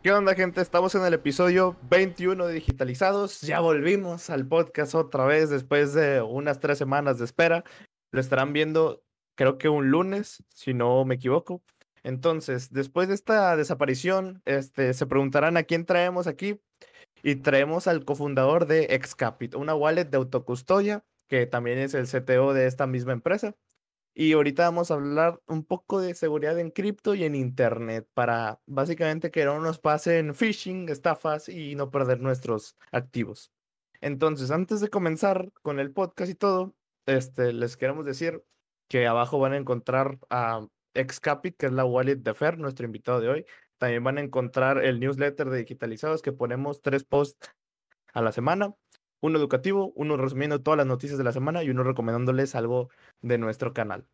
¿Qué onda, gente? Estamos en el episodio 21 de Digitalizados. Ya volvimos al podcast otra vez después de unas tres semanas de espera. Lo estarán viendo, creo que un lunes, si no me equivoco. Entonces, después de esta desaparición, este, se preguntarán a quién traemos aquí. Y traemos al cofundador de Excapit, una wallet de autocustodia, que también es el CTO de esta misma empresa. Y ahorita vamos a hablar un poco de seguridad en cripto y en internet para básicamente que no nos pasen phishing, estafas y no perder nuestros activos. Entonces, antes de comenzar con el podcast y todo, este, les queremos decir que abajo van a encontrar a Excapit, que es la wallet de Fer, nuestro invitado de hoy. También van a encontrar el newsletter de Digitalizados, que ponemos tres posts a la semana uno educativo, uno resumiendo todas las noticias de la semana y uno recomendándoles algo de nuestro canal.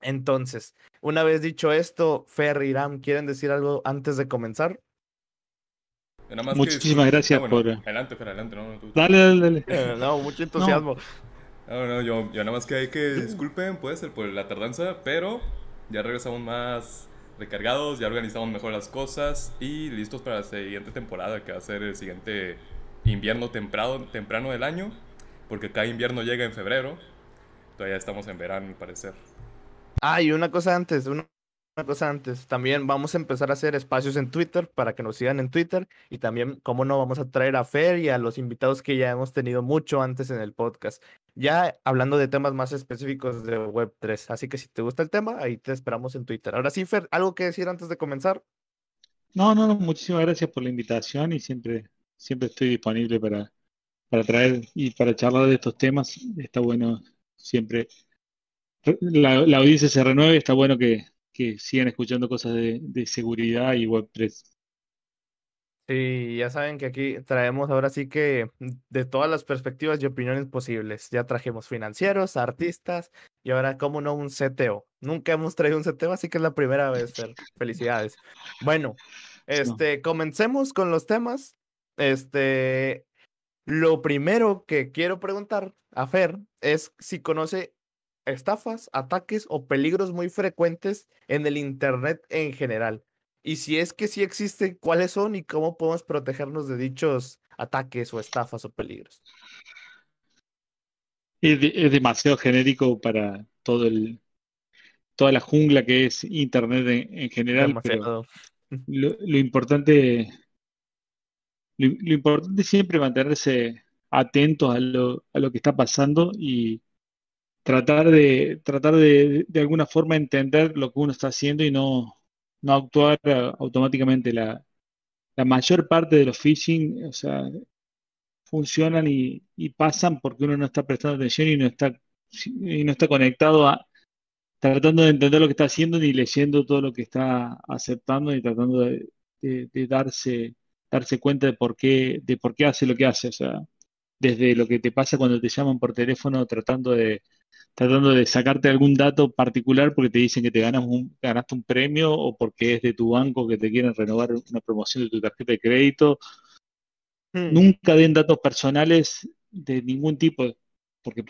Entonces, una vez dicho esto, Fer y Ram, ¿quieren decir algo antes de comenzar? Muchísimas gracias ah, por. Adelante, Fer, adelante. No, Dale, dale, dale. Eh, no, mucho entusiasmo. No, no, yo, yo, nada más que hay que disculpen, puede ser por la tardanza, pero ya regresamos más recargados, ya organizamos mejor las cosas y listos para la siguiente temporada, que va a ser el siguiente invierno temprano, temprano del año, porque cada invierno llega en febrero. Todavía estamos en verano, al parecer. Ah, y una cosa antes, una, cosa antes. También vamos a empezar a hacer espacios en Twitter para que nos sigan en Twitter. Y también, cómo no, vamos a traer a Fer y a los invitados que ya hemos tenido mucho antes en el podcast. Ya hablando de temas más específicos de Web3. Así que si te gusta el tema, ahí te esperamos en Twitter. Ahora sí, Fer, ¿algo que decir antes de comenzar? No, no, no, muchísimas gracias por la invitación y siempre siempre estoy disponible para, para traer y para charlar de estos temas. Está bueno siempre. La, la audiencia se renueve, está bueno que, que sigan escuchando cosas de, de seguridad y Web3. Sí, ya saben que aquí traemos ahora sí que de todas las perspectivas y opiniones posibles. Ya trajimos financieros, artistas y ahora, como no, un CTO. Nunca hemos traído un CTO, así que es la primera vez, Felicidades. Bueno, este, comencemos con los temas. Este, lo primero que quiero preguntar a Fer es si conoce estafas, ataques o peligros muy frecuentes en el Internet en general. Y si es que sí existen, ¿cuáles son y cómo podemos protegernos de dichos ataques o estafas o peligros? Es, demasiado genérico para todo el, toda la jungla que es Internet en, general. Pero lo, lo importante lo, importante es siempre mantenerse atentos a lo, a lo que está pasando y tratar de, tratar de, de alguna forma entender lo que uno está haciendo y no, no actuar automáticamente. La, la mayor parte de los phishing, o sea, funcionan y, y, pasan porque uno no está prestando atención y no está, y no está conectado a tratando de entender lo que está haciendo ni leyendo todo lo que está aceptando y tratando de darse darse cuenta de por qué, de por qué hace lo que hace. O sea, desde lo que te pasa cuando te llaman por teléfono tratando de, tratando de sacarte algún dato particular porque te dicen que te ganas un, ganaste un premio o porque es de tu banco que te quieren renovar una promoción de tu tarjeta de crédito. Hmm. Nunca den datos personales de ningún tipo, porque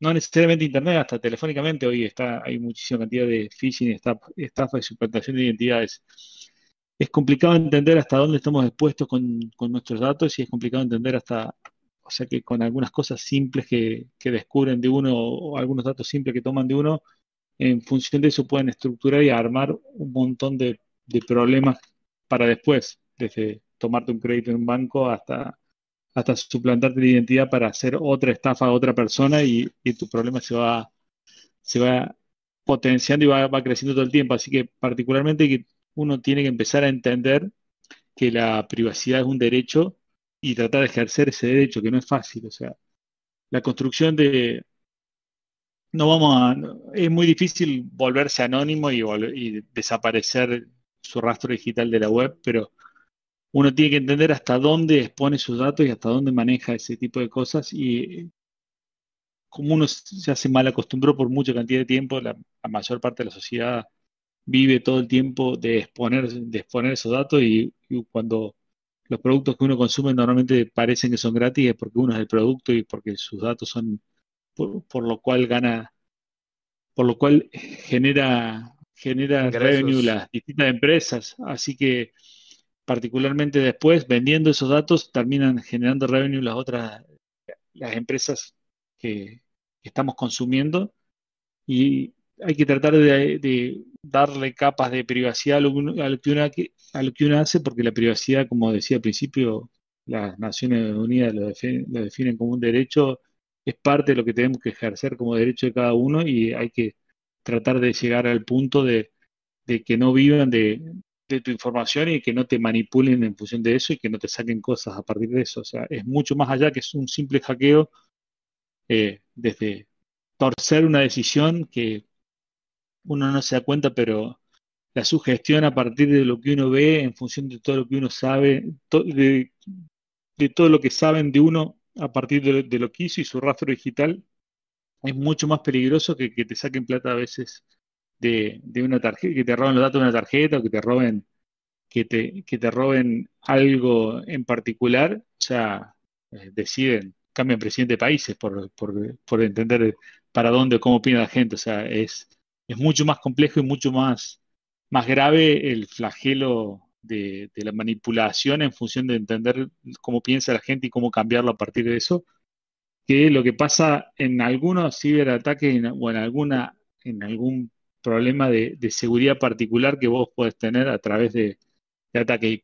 no necesariamente internet, hasta telefónicamente hoy está, hay muchísima cantidad de phishing, estafa y suplantación de identidades es complicado entender hasta dónde estamos expuestos con, nuestros datos y es complicado entender hasta, o sea que con algunas cosas simples que, descubren de uno o algunos datos simples que toman de uno, en función de eso pueden estructurar y armar un montón de, problemas para después, desde tomarte un crédito en un banco hasta, hasta suplantarte la identidad para hacer otra estafa a otra persona y, tu problema se va, se va potenciando y va, va creciendo todo el tiempo. Así que particularmente que uno tiene que empezar a entender que la privacidad es un derecho y tratar de ejercer ese derecho, que no es fácil. O sea, la construcción de... No vamos a... Es muy difícil volverse anónimo y, y desaparecer su rastro digital de la web, pero uno tiene que entender hasta dónde expone sus datos y hasta dónde maneja ese tipo de cosas y como uno se hace mal acostumbró por mucha cantidad de tiempo, la mayor parte de la sociedad vive todo el tiempo de exponer, de exponer esos datos y, cuando los productos que uno consume normalmente parecen que son gratis es porque uno es el producto y porque sus datos son por, lo cual gana, por lo cual genera, genera revenue las distintas empresas. Así que particularmente después, vendiendo esos datos, terminan generando revenue las otras, las empresas que, estamos consumiendo y hay que tratar de, darle capas de privacidad a lo, que uno, a lo que uno hace, porque la privacidad, como decía al principio, las Naciones Unidas lo definen como un derecho, es parte de lo que tenemos que ejercer como derecho de cada uno y hay que tratar de llegar al punto de, que no vivan de, tu información y que no te manipulen en función de eso y que no te saquen cosas a partir de eso. O sea, es mucho más allá que es un simple hackeo eh, desde torcer una decisión que uno no se da cuenta, pero la sugestión a partir de lo que uno ve, en función de todo lo que uno sabe, de, todo lo que saben de uno a partir de, lo que hizo y su rastro digital, es mucho más peligroso que que te saquen plata a veces de, una tarjeta, que te roben los datos de una tarjeta o que te roben, que te, que te roben algo en particular. O sea, eh, deciden, cambian presidente de países por, por, entender para dónde, cómo opina la gente. O sea, es, es mucho más complejo y mucho más, más grave el flagelo de, la manipulación en función de entender cómo piensa la gente y cómo cambiarlo a partir de eso, que lo que pasa en algunos ciberataques o en, alguna, en algún problema de, seguridad particular que vos podés tener a través de, ataques.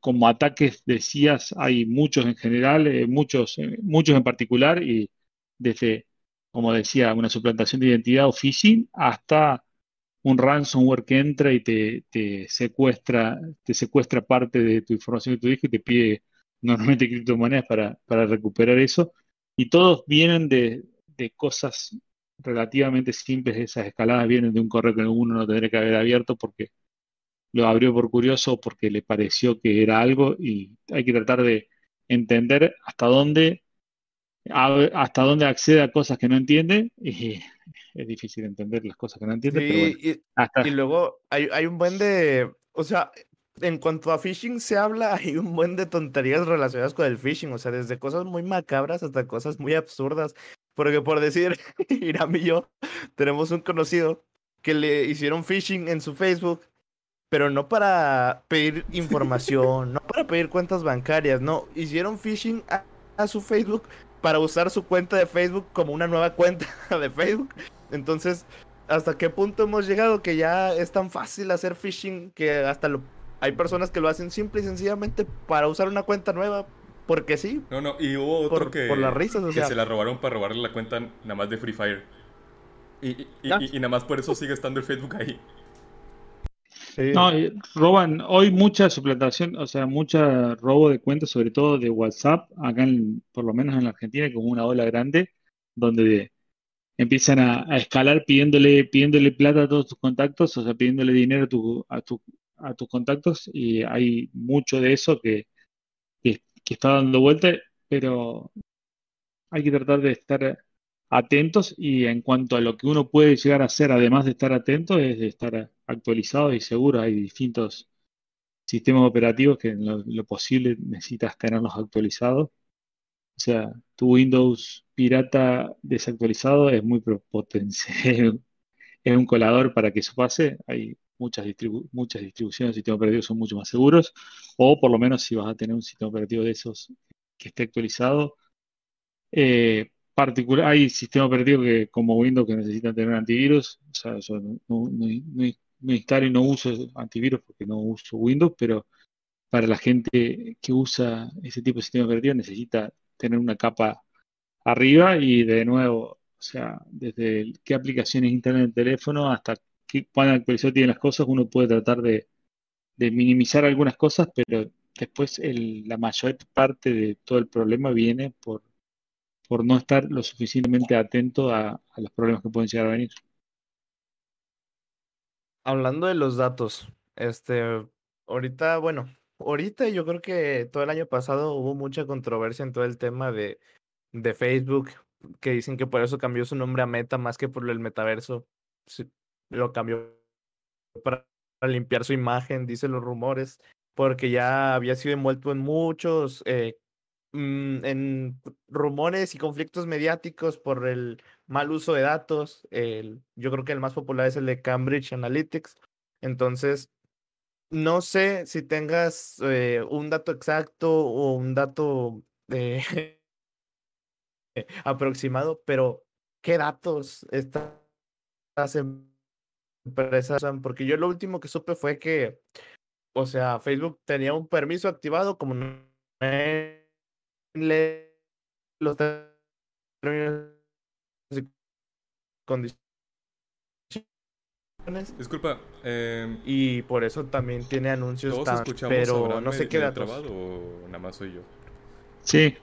Como ataques decías, hay muchos en general, eh, muchos, eh, muchos en particular, y desde, como decía, una suplantación de identidad o phishing hasta un ransomware que entra y te, secuestra, te secuestra parte de tu información que tú dijiste y te pide normalmente criptomonedas para, para recuperar eso. Y todos vienen de, de cosas relativamente simples. Esas escaladas vienen de un correo que uno no tendría que haber abierto porque lo abrió por curioso o porque le pareció que era algo y hay que tratar de entender hasta dónde hasta dónde accede a cosas que no entiende y es difícil entender las cosas que no entiende. y, luego hay, hay, un buen de, o sea, en cuanto a phishing se habla, hay un buen de tonterías relacionadas con el phishing, o sea, desde cosas muy macabras hasta cosas muy absurdas. Porque por decir, Iram y yo tenemos un conocido que le hicieron phishing en su Facebook, pero no para pedir información, no para pedir cuentas bancarias, no, hicieron phishing a, su Facebook para usar su cuenta de Facebook como una nueva cuenta de Facebook. Entonces, ¿hasta qué punto hemos llegado que ya es tan fácil hacer phishing que hasta lo hay personas que lo hacen simple y sencillamente para usar una cuenta nueva porque sí. No, no, y hubo otro que, por las risas, o que se la robaron para robarle la cuenta nada más de Free Fire. Y, y, nada más por eso sigue estando el Facebook ahí. No, roban hoy mucha suplantación, o sea, mucha robo de cuentas, sobre todo de WhatsApp, acá por lo menos en la Argentina, como una ola grande, donde empiezan a, escalar pidiéndole, pidiéndole plata a todos tus contactos, o sea, pidiéndole dinero a, tu, a tus contactos, y hay mucho de eso que, que está dando vuelta, pero hay que tratar de estar atentos y en cuanto a lo que uno puede llegar a hacer, además de estar atento, es de estar actualizado y seguro. Hay distintos sistemas operativos que en lo, posible necesitas tenerlos actualizados. O sea, tu Windows pirata desactualizado es muy potencial, es un colador para que eso pase. Hay muchas, muchas distribuciones de sistemas operativos son mucho más seguros, o por lo menos si vas a tener un sistema operativo de esos que esté actualizado. Eh, hay sistemas operativos que, como Windows que necesitan tener antivirus, o sea, yo no, no, instalo y no uso antivirus porque no uso Windows, pero para la gente que usa ese tipo de sistema operativo necesita tener una capa arriba y de nuevo, o sea, desde qué aplicaciones instalan el teléfono hasta que cuán actualizado tienen las cosas, uno puede tratar de, minimizar algunas cosas, pero después la mayor parte de todo el problema viene por, por no estar lo suficientemente atento a, los problemas que pueden llegar a venir. Hablando de los datos, este, ahorita, bueno, ahorita yo creo que todo el año pasado hubo mucha controversia en todo el tema de, de Facebook, que dicen que por eso cambió su nombre a Meta más que por el metaverso lo cambió para limpiar su imagen, dicen los rumores, porque ya había sido envuelto en muchos, eh, mm, en rumores y conflictos mediáticos por el mal uso de datos. El, yo creo que el más popular es el de Cambridge Analytics. Entonces, no sé si tengas eh, un dato exacto o un dato eh, aproximado, pero ¿qué datos estas empresas Porque yo lo último que supe fue que, o sea, Facebook tenía un permiso activado como no los términos condiciones. Disculpa. Eh, y por eso también tiene anuncios tan, pero no sé qué datos. o nada más soy yo. Sí.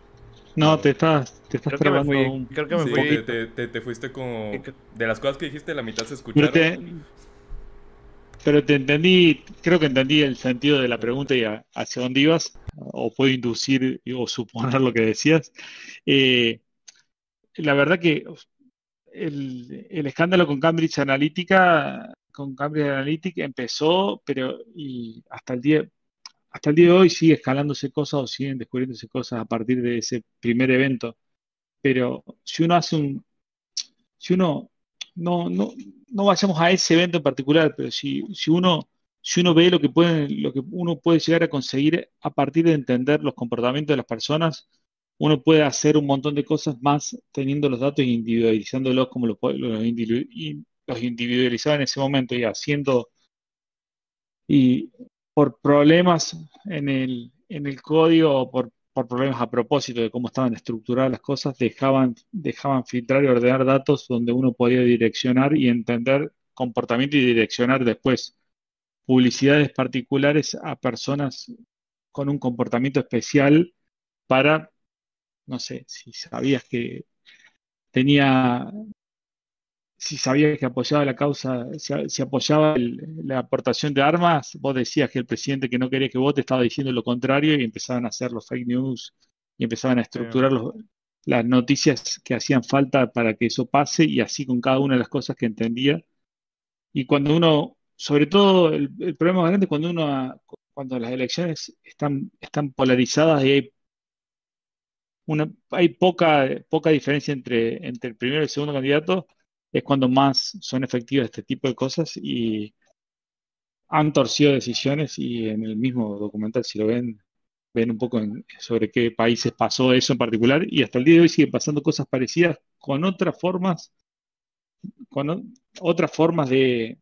No, te estás, te estás creo creo que me fui. Te, te, te, fuiste como... De las cosas que dijiste, la mitad se escucharon. Pero te, pero te entendí, creo que entendí el sentido de la pregunta y hacia dónde ibas, o puedo inducir o suponer lo que decías. Eh, la verdad que el, escándalo con Cambridge Analytica, con Cambridge Analytica empezó, pero y hasta el día hasta el día de hoy sigue escalándose cosas o siguen descubriéndose cosas a partir de ese primer evento. Pero si uno hace un, si uno no, no, no vayamos a ese evento en particular, pero si, si uno si uno ve lo que puede, lo que uno puede llegar a conseguir a partir de entender los comportamientos de las personas, uno puede hacer un montón de cosas más teniendo los datos e individualizándolos como los, los, individualizaba en ese momento y haciendo y por problemas en el, en el código o por, por, problemas a propósito de cómo estaban estructuradas las cosas, dejaban, dejaban filtrar y ordenar datos donde uno podía direccionar y entender comportamiento y direccionar después publicidades particulares a personas con un comportamiento especial para no sé, si sabías que tenía, si sabías que apoyaba la causa, si, apoyaba la aportación de armas, vos decías que el presidente que no quería que vote estaba diciendo lo contrario y empezaban a hacer los fake news y empezaban a estructurar las noticias que hacían falta para que eso pase y así con cada una de las cosas que entendía. Y cuando uno, sobre todo el, problema más grande es cuando uno, cuando las elecciones están, están polarizadas y hay hay poca, poca diferencia entre, entre el primero y el segundo candidato, es cuando más son efectivas este tipo de cosas y han torcido decisiones y en el mismo documental, si lo ven, ven un poco sobre qué países pasó eso en particular. Y hasta el día de hoy siguen pasando cosas parecidas con otras formas, con otras formas de,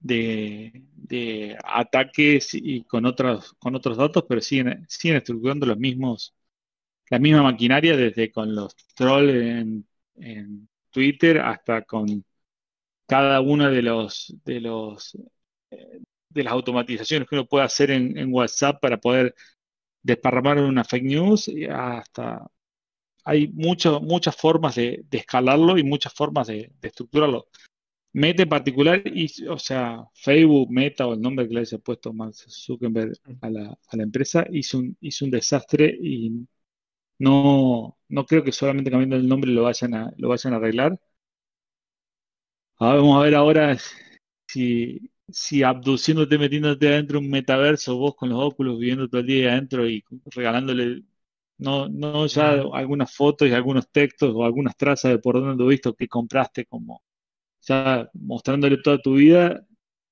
de, ataques y con otros, con otros datos, pero siguen, siguen estructurando los mismos la misma maquinaria, desde con los trolls en, Twitter hasta con cada uno de los de los eh, de las automatizaciones que uno puede hacer en, WhatsApp para poder desparramar una fake news y hasta hay muchas muchas formas de, escalarlo y muchas formas de, estructurarlo. Meta en particular, y, o sea, Facebook, Meta o el nombre que le haya puesto Mark Zuckerberg a la, a la empresa, hizo un, hizo un desastre y no, no creo que solamente cambiando el nombre lo vayan a, lo vayan a arreglar. vamos a ver ahora si, si abduciéndote, metiéndote adentro un metaverso, vos con los óculos viviendo todo el día adentro y regalándole, no, no ya algunas fotos y algunos textos o algunas trazas de por dónde lo visto que compraste, como ya mostrándole toda tu vida,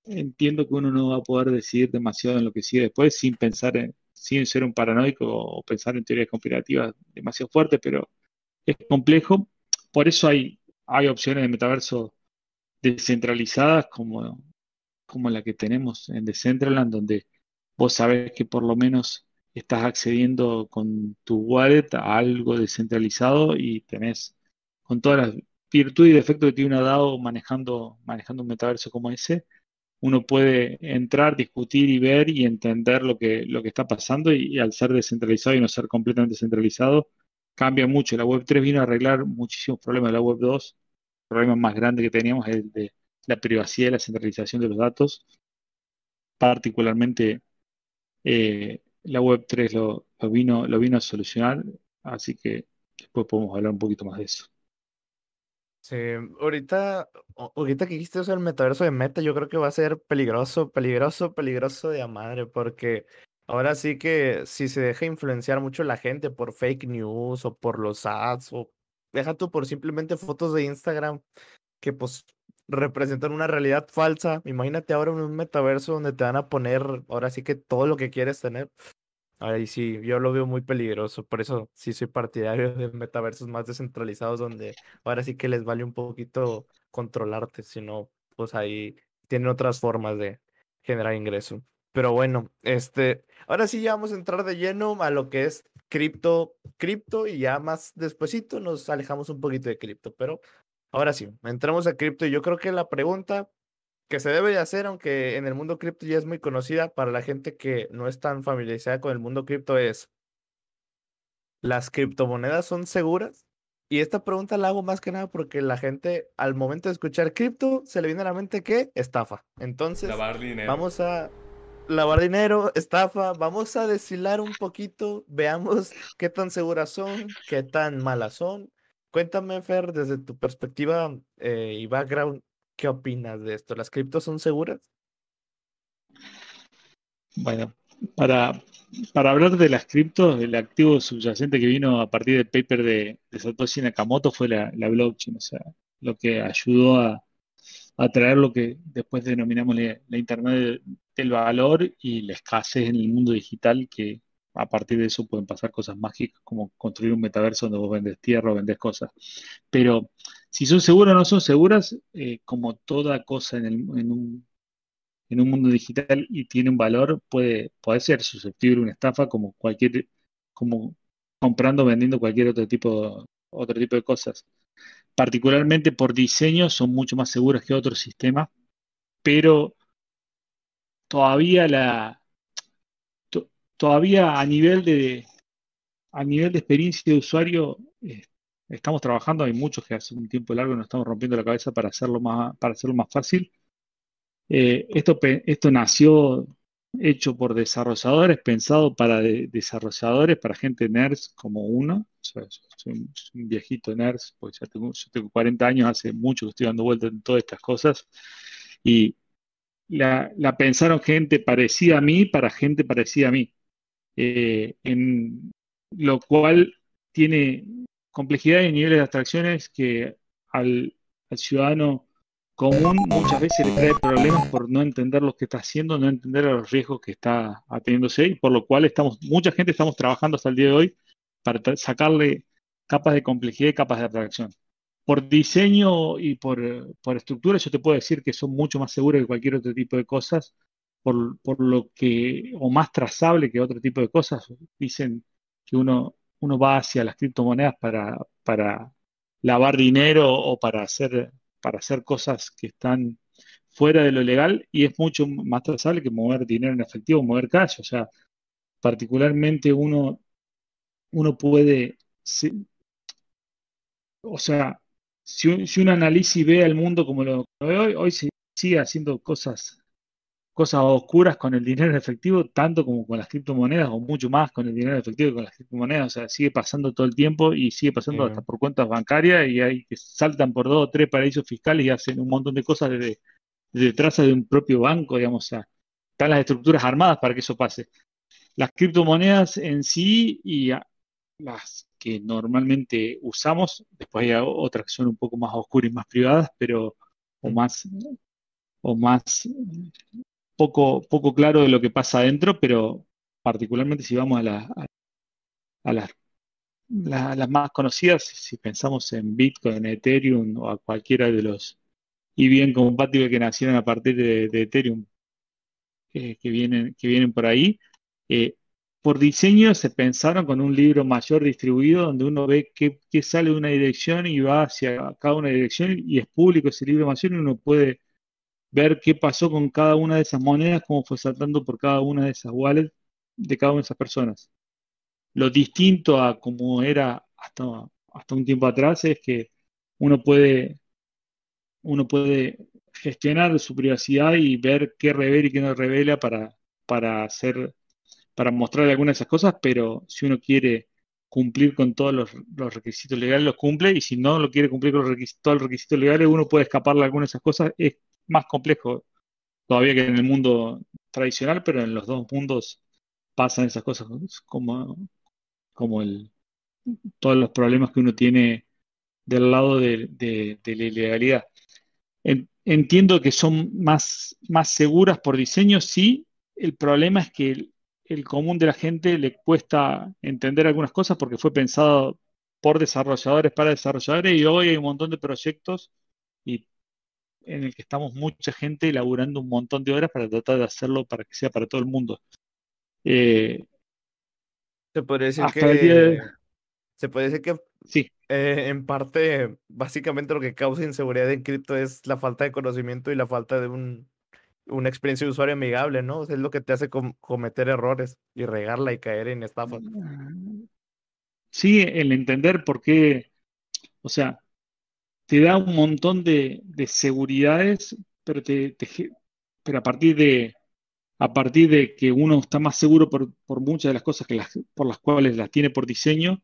entiendo que uno no va a poder decidir demasiado en lo que sigue después sin pensar en, sin ser un paranoico o pensar en teorías conspirativas demasiado fuertes, pero es complejo. Por eso hay, hay opciones de metaverso descentralizadas como, como la que tenemos en Decentraland, donde vos sabés que por lo menos estás accediendo con tu wallet a algo descentralizado y tenés con todas las virtudes y defectos que tiene una DAO manejando, manejando un metaverso como ese, uno puede entrar, discutir y ver y entender lo que, lo que está pasando y, al ser descentralizado y no ser completamente centralizado, cambia mucho. La Web 3 vino a arreglar muchísimos problemas de la Web 2. El problema más grande que teníamos es el de la privacidad y la centralización de los datos. Particularmente eh, la Web 3 lo, vino, lo vino a solucionar, así que después podemos hablar un poquito más de eso. Sí, ahorita, ahorita que dijiste eso del metaverso de Meta, yo creo que va a ser peligroso, peligroso, peligroso de a madre, porque ahora sí que si se deja influenciar mucho la gente por fake news o por los ads, o deja tú por simplemente fotos de Instagram, que pues representan una realidad falsa. Imagínate ahora en un metaverso donde te van a poner ahora sí que todo lo que quieres tener. Ahí sí, yo lo veo muy peligroso, por eso sí soy partidario de metaversos más descentralizados donde ahora sí que les vale un poquito controlarte, si no, pues ahí tienen otras formas de generar ingreso. Pero bueno, este, ahora sí ya vamos a entrar de lleno a lo que es cripto, cripto y ya más despuesito nos alejamos un poquito de cripto, pero ahora sí, entramos a cripto y yo creo que la pregunta que se debe de hacer, aunque en el mundo cripto ya es muy conocida para la gente que no es tan familiarizada con el mundo cripto es, ¿las criptomonedas son seguras? Y esta pregunta la hago más que nada porque la gente al momento de escuchar cripto se le viene a la mente que estafa. Entonces, vamos a lavar dinero, estafa, vamos a desfilar un poquito, veamos qué tan seguras son, qué tan malas son. Cuéntame, Fer, desde tu perspectiva eh, y background, ¿qué opinas de esto? ¿Las criptos son seguras? Bueno, para, para hablar de las criptos, el activo subyacente que vino a partir del paper de, de Satoshi Nakamoto fue la, la blockchain, o sea, lo que ayudó a, a traer lo que después denominamos la, Internet del valor y la escasez en el mundo digital, que a partir de eso pueden pasar cosas mágicas como construir un metaverso donde vos vendes tierra o vendes cosas. Pero si son seguras o no son seguras, eh, como toda cosa en, un, mundo digital y tiene un valor, puede, ser susceptible de una estafa como cualquier, como comprando o vendiendo cualquier otro tipo, otro tipo de cosas. Particularmente por diseño, son mucho más seguras que otros sistemas, pero todavía la todavía a nivel de a nivel de experiencia de usuario eh, estamos trabajando, hay muchos que hace un tiempo largo nos estamos rompiendo la cabeza para hacerlo más para hacerlo más fácil. Eh, esto, esto nació hecho por desarrolladores, pensado para desarrolladores, para gente nerds como uno. soy, un, viejito nerds, porque ya tengo, yo tengo 40 años, hace mucho que estoy dando vueltas en todas estas cosas. Y la, pensaron gente parecida a mí para gente parecida a mí. Eh, en lo cual tiene complejidad y niveles de abstracciones que al, ciudadano común muchas veces le trae problemas por no entender lo que está haciendo, no entender los riesgos que está atendiéndose y por lo cual estamos, mucha gente estamos trabajando hasta el día de hoy para sacarle capas de complejidad y capas de abstracción. Por diseño y por, estructura, yo te puedo decir que son mucho más seguros que cualquier otro tipo de cosas, por, lo que, o más trazable que otro tipo de cosas. Dicen que uno, uno va hacia las criptomonedas para, para lavar dinero o para hacer para hacer cosas que están fuera de lo legal y es mucho más trazable que mover dinero en efectivo, mover cash. O sea, particularmente uno, uno puede, o sea, si, si uno analiza y ve al mundo como lo ve hoy, hoy se sigue haciendo cosas cosas oscuras con el dinero en efectivo, tanto como con las criptomonedas, o mucho más con el dinero en efectivo que con las criptomonedas. O sea, sigue pasando todo el tiempo y sigue pasando hasta por cuentas bancarias y hay que saltan por dos o tres paraísos fiscales y hacen un montón de cosas desde, detrás de un propio banco, digamos. O sea, están las estructuras armadas para que eso pase. Las criptomonedas en sí y las que normalmente usamos, después hay otras que son un poco más oscuras y más privadas, pero o más o más poco, poco claro de lo que pasa adentro, pero particularmente si vamos a, a, las, las más conocidas, si pensamos en Bitcoin, Ethereum o a cualquiera de los y bien compatibles que nacieron a partir de, Ethereum que, vienen, que vienen por ahí, eh, por diseño se pensaron con un libro mayor distribuido donde uno ve qué, qué, sale de una dirección y va hacia cada una dirección y es público ese libro mayor y uno puede ver qué pasó con cada una de esas monedas, cómo fue saltando por cada una de esas wallets de cada una de esas personas. Lo distinto a como era hasta, hasta un tiempo atrás es que uno puede, uno puede gestionar su privacidad y ver qué revela y qué no revela para, para hacer, para algunas de esas cosas, pero si uno quiere cumplir con todos los, requisitos legales, los cumple, y si no lo quiere cumplir con los requisitos, todos los requisitos legales, uno puede escaparle algunas de esas cosas. Más complejo todavía que en el mundo tradicional, pero en los dos mundos pasan esas cosas como, como el, todos los problemas que uno tiene del lado de, la ilegalidad. entiendo que son más, más seguras por diseño, sí. El problema es que el, el común de la gente le cuesta entender algunas cosas porque fue pensado por desarrolladores para desarrolladores y hoy hay un montón de proyectos y en el que estamos mucha gente elaborando un montón de horas para tratar de hacerlo para que sea para todo el mundo. Eh, se puede decir que se puede decir que sí. Eh, en parte básicamente lo que causa inseguridad en cripto es la falta de conocimiento y la falta de un, una experiencia de usuario amigable, ¿no? es lo que te hace cometer errores y regarla y caer en estafas. Sí, el entender por qué, o sea, te da un montón de, seguridades, pero, te, pero a partir de a partir de que uno está más seguro por, muchas de las cosas que por las cuales las tiene por diseño,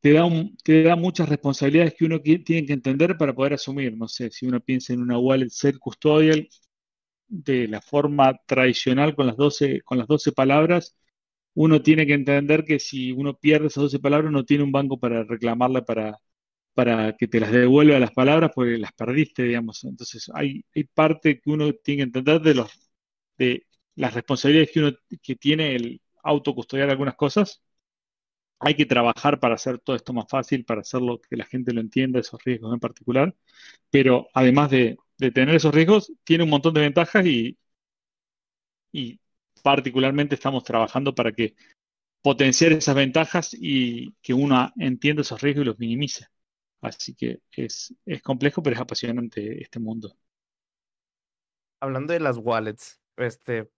te da, te da muchas responsabilidades que uno tiene que entender para poder asumir. No sé, si uno piensa en una wallet ser custodial de la forma tradicional con las 12, con las 12 palabras, uno tiene que entender que si uno pierde esas 12 palabras, no tiene un banco para reclamarla para, para que te las devuelva las palabras porque las perdiste, digamos. Entonces, hay, parte que uno tiene que entender de, los, de las responsabilidades que uno que tiene el autocustodiar algunas cosas. Hay que trabajar para hacer todo esto más fácil, para hacerlo que la gente lo entienda, esos riesgos en particular. Pero además de, de tener esos riesgos, tiene un montón de ventajas y, y particularmente estamos trabajando para que potenciar esas ventajas y que uno entienda esos riesgos y los minimice. Así que es, es complejo, pero es apasionante este mundo. Hablando de las wallets, este,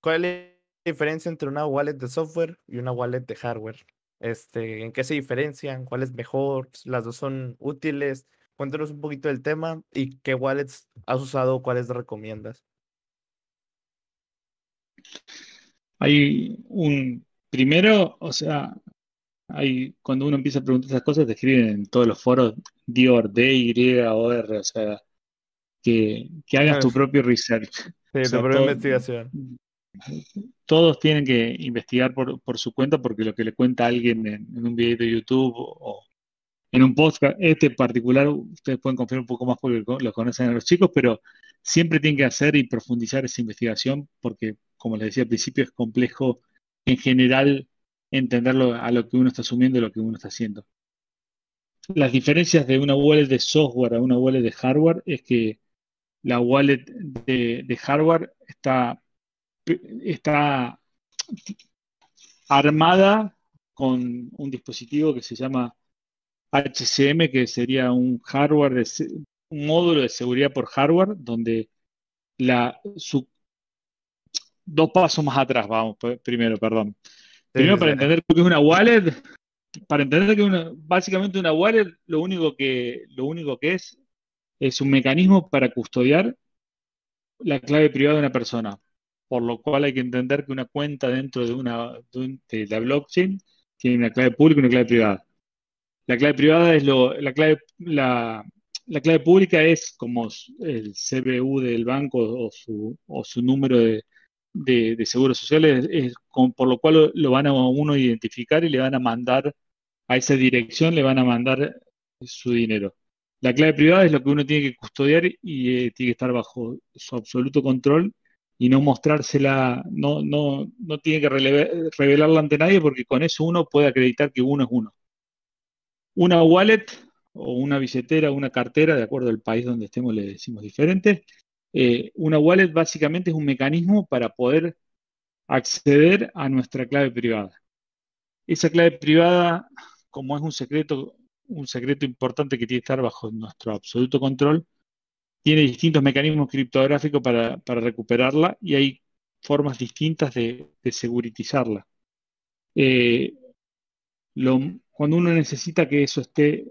¿cuál es la diferencia entre una wallet de software y una wallet de hardware? Este, ¿En qué se diferencian? ¿Cuál es mejor? ¿Las dos son útiles? Cuéntanos un poquito del tema y qué wallets has usado, cuáles recomiendas. Hay un, primero, o sea, hay, cuando uno empieza a preguntar esas cosas, te escriben en todos los foros Dior, D-Y-O-R, o sea, que, que hagas tu propio research. Sí, tu propia investigación. Todos tienen que investigar por, por, su cuenta porque lo que le cuenta alguien en, en un video de YouTube o, en un podcast, este particular, ustedes pueden confiar un poco más porque lo conocen a los chicos, pero siempre tienen que hacer y profundizar esa investigación porque, como les decía al principio, es complejo en general entenderlo a lo que uno está asumiendo y lo que uno está haciendo. Las diferencias de una wallet de software a una wallet de hardware es que la wallet de, hardware está, está armada con un dispositivo que se llama HCM, que sería un hardware, de, un módulo de seguridad por hardware, donde la, dos pasos más atrás, vamos, primero, perdón. Primero, para entender qué es una wallet, para entender que una, básicamente una wallet lo único que, lo único que es es un mecanismo para custodiar la clave privada de una persona, por lo cual hay que entender que una cuenta dentro de una de, la blockchain tiene una clave pública y una clave privada. La clave privada es lo, la clave, la, clave pública es como el CBU del banco o su, o su número de, de, seguros sociales, es, por lo cual lo, van a uno identificar y le van a mandar a esa dirección, le van a mandar su dinero. La clave privada es lo que uno tiene que custodiar y eh, tiene que estar bajo su absoluto control y no mostrársela, no, no, no tiene que revelarla ante nadie porque con eso uno puede acreditar que uno es uno. Una wallet o una billetera, una cartera, de acuerdo al país donde estemos le decimos diferente. Eh, una wallet básicamente es un mecanismo para poder acceder a nuestra clave privada. Esa clave privada, como es un secreto, un secreto importante que tiene que estar bajo nuestro absoluto control, tiene distintos mecanismos criptográficos para, recuperarla y hay formas distintas de, securitizarla. Eh, cuando uno necesita que eso esté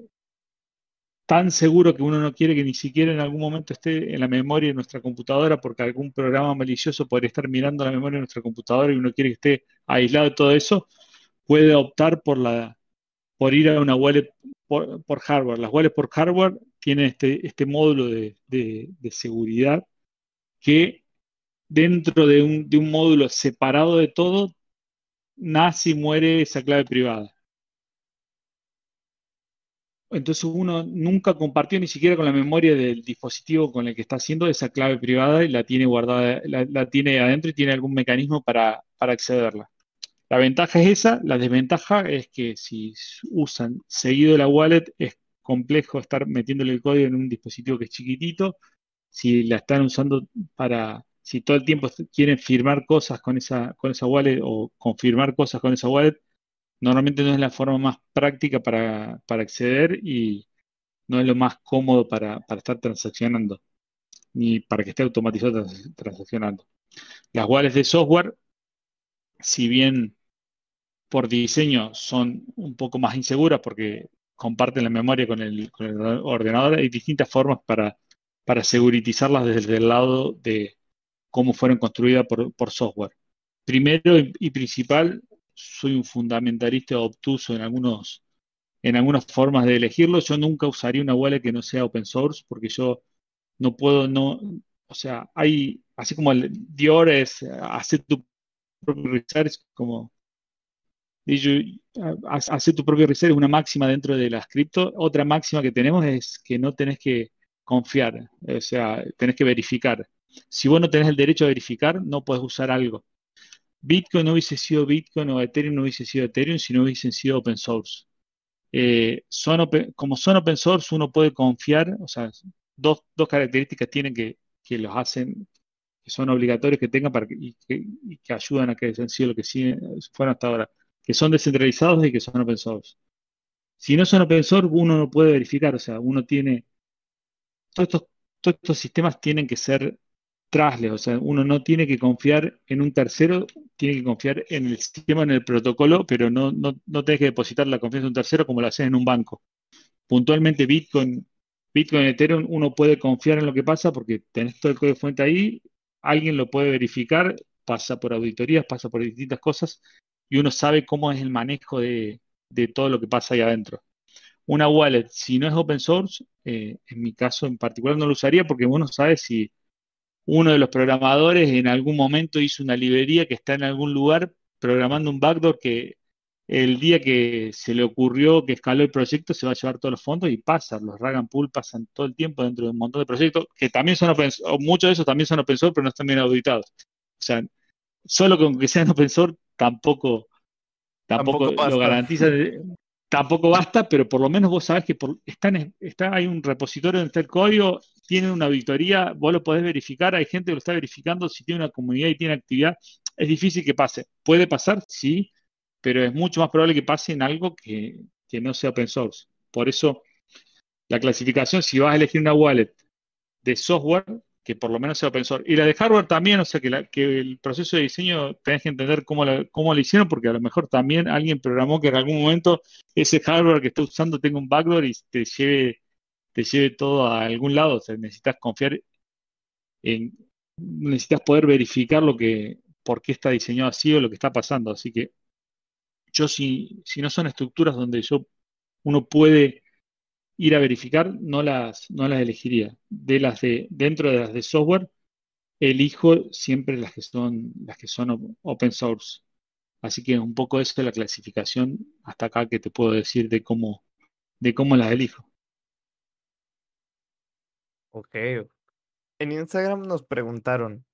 tan seguro que uno no quiere que ni siquiera en algún momento esté en la memoria de nuestra computadora porque algún programa malicioso podría estar mirando la memoria de nuestra computadora y uno quiere que esté aislado de todo eso, puede optar por, la, por ir a una wallet por, hardware. Las wallets por hardware tienen este, este módulo de, de, seguridad que dentro de un, de un módulo separado de todo nace y muere esa clave privada. Entonces uno nunca compartió ni siquiera con la memoria del dispositivo con el que está haciendo esa clave privada y la tiene guardada, la, tiene adentro y tiene algún mecanismo para, accederla. La ventaja es esa, la desventaja es que si usan seguido la wallet es complejo estar metiéndole el código en un dispositivo que es chiquitito. Si la están usando para, si todo el tiempo quieren firmar cosas con esa, con esa wallet o confirmar cosas con esa wallet, normalmente no es la forma más práctica para, acceder y no es lo más cómodo para, estar transaccionando, ni para que esté automatizado transaccionando. Las wallets de software, si bien por diseño son un poco más inseguras porque comparten la memoria con el, ordenador, hay distintas formas para, para desde el lado de cómo fueron construidas por software. Primero y principal, soy un fundamentalista obtuso en algunos en algunas formas de elegirlo. Yo nunca usaría una wallet que no sea open source porque yo no puedo, no, o sea, hay, así como el Dior es hacer tu propio research, como hacer tu propio research es una máxima dentro de las cripto. Otra máxima que tenemos es que no tenés que confiar, o sea, tenés que verificar. Si vos no tenés el derecho a verificar, no puedes usar algo. Bitcoin no hubiese sido Bitcoin o Ethereum no hubiese sido Ethereum si no hubiesen sido open source. Eh, son como son open source, uno puede confiar, o sea, dos, características tienen que, que, los hacen, que son obligatorios que tengan para que, y, que, ayudan a que sean sido lo que sí fueron hasta ahora, que son descentralizados y que son open source. Si no son open source, uno no puede verificar, o sea, uno tiene, todos estos, todos estos sistemas tienen que ser trasles, o sea, uno no tiene que confiar en un tercero, tiene que confiar en el sistema, en el protocolo, pero no, no, no que depositar la confianza en un tercero como lo haces en un banco. Puntualmente Bitcoin, Bitcoin Ethereum, uno puede confiar en lo que pasa porque tenés todo el código fuente ahí, alguien lo puede verificar, pasa por auditorías, pasa por distintas cosas y uno sabe cómo es el manejo de, todo lo que pasa ahí adentro. Una wallet, si no es open source, eh, en mi caso en particular no lo usaría porque uno sabe si uno de los programadores en algún momento hizo una librería que está en algún lugar programando un backdoor que el día que se le ocurrió que escaló el proyecto se va a llevar todos los fondos y pasa, los rag and pool pasan todo el tiempo dentro de un montón de proyectos que también son open o muchos de esos también son open source, pero no están bien auditados. O sea, solo con que sean open source tampoco, tampoco, lo garantiza tampoco basta, pero por lo menos vos sabés que por, está, hay un repositorio donde está el código, tiene una auditoría, vos lo podés verificar, hay gente que lo está verificando, si tiene una comunidad y tiene actividad, es difícil que pase. Puede pasar, sí, pero es mucho más probable que pase en algo que, que no sea open source. Por eso, la clasificación, si vas a elegir una wallet de software, que por lo menos sea open source. Y la de hardware también, o sea, que, el proceso de diseño tenés que entender cómo, cómo lo hicieron, porque a lo mejor también alguien programó que en algún momento ese hardware que está usando tenga un backdoor y te lleve, te lleve todo a algún lado. O necesitas confiar en, necesitas poder verificar lo que, por qué está diseñado así o lo que está pasando. Así que yo si, si no son estructuras donde yo uno puede ir a verificar, no las, no las elegiría. De las de, dentro de las de software, elijo siempre las que son, las que son open source. Así que un poco eso es la clasificación hasta acá que te puedo decir de cómo, de cómo las elijo. Ok. En Instagram nos preguntaron,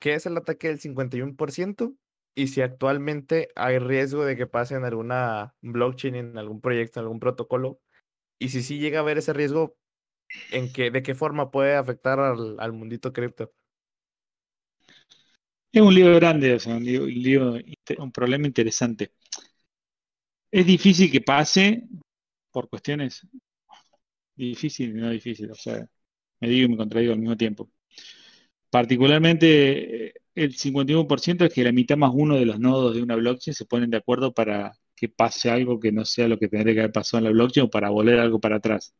¿qué es el ataque del 51%? Y si actualmente hay riesgo de que pase en alguna blockchain, en algún proyecto, en algún protocolo, y si sí llega a haber ese riesgo, ¿en qué, ¿de qué forma puede afectar al, mundito cripto? Es un lío grande, o sea, un, lío, un, problema interesante. Es difícil que pase por cuestiones difíciles y no difíciles, o sea, me digo y me contradigo al mismo tiempo. Particularmente, el 51% es que la mitad más uno de los nodos de una blockchain se ponen de acuerdo para que pase algo que no sea lo que tendría que haber pasado en la blockchain o para volver algo para atrás.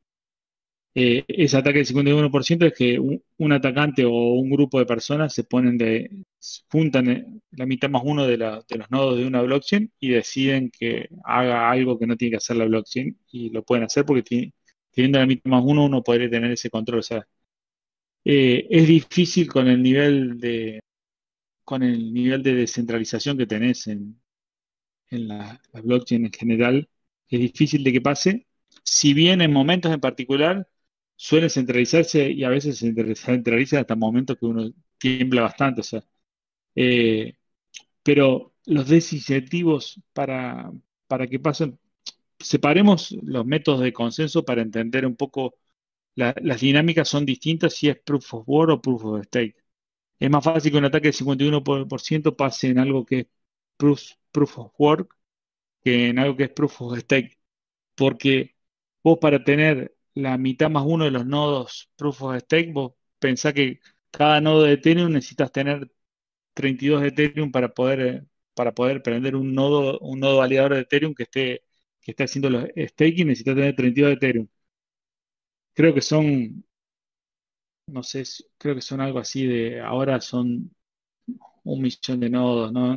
Eh, ese ataque del 51% es que un, atacante o un grupo de personas se ponen de, juntan eh, la mitad más uno de, los nodos de una blockchain y deciden que haga algo que no tiene que hacer la blockchain y lo pueden hacer porque teniendo la mitad más uno uno podría tener ese control. O sea, eh, es difícil con el nivel de con el nivel de descentralización que tenés en, en la, blockchain en general, es difícil de que pase. si bien en momentos en particular suelen centralizarse y a veces se centraliza hasta momentos que uno tiembla bastante, o sea, eh, pero los desincentivos para, para que pasen, separemos los métodos de consenso para entender un poco las dinámicas son distintas si es proof of work o proof of stake. Es más fácil que un ataque de 51% pase en algo que es proof, of work que en algo que es proof of stake. Porque vos para tener la mitad más uno de los nodos proof of stake, vos pensás que cada nodo de Ethereum necesitas tener 32 de Ethereum para poder, para poder prender un nodo, un nodo validador de Ethereum que esté, que esté haciendo los staking, necesitas tener 32 de Ethereum. Creo que son, no sé, creo que son algo así de, ahora son un millón de nodos, no,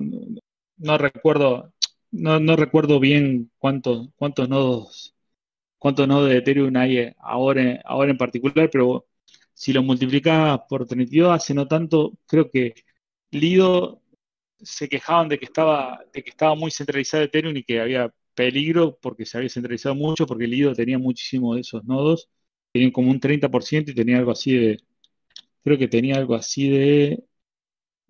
no, recuerdo, no, no, recuerdo bien cuántos, cuántos nodos, cuántos nodos de Ethereum hay ahora, ahora en particular, pero si lo multiplicas por 32 hace no tanto, creo que Lido se quejaban de que estaba, de que estaba muy centralizado Ethereum y que había peligro porque se había centralizado mucho, porque Lido tenía muchísimos de esos nodos, tenía como un 30% y tenía algo así de, creo que tenía algo así de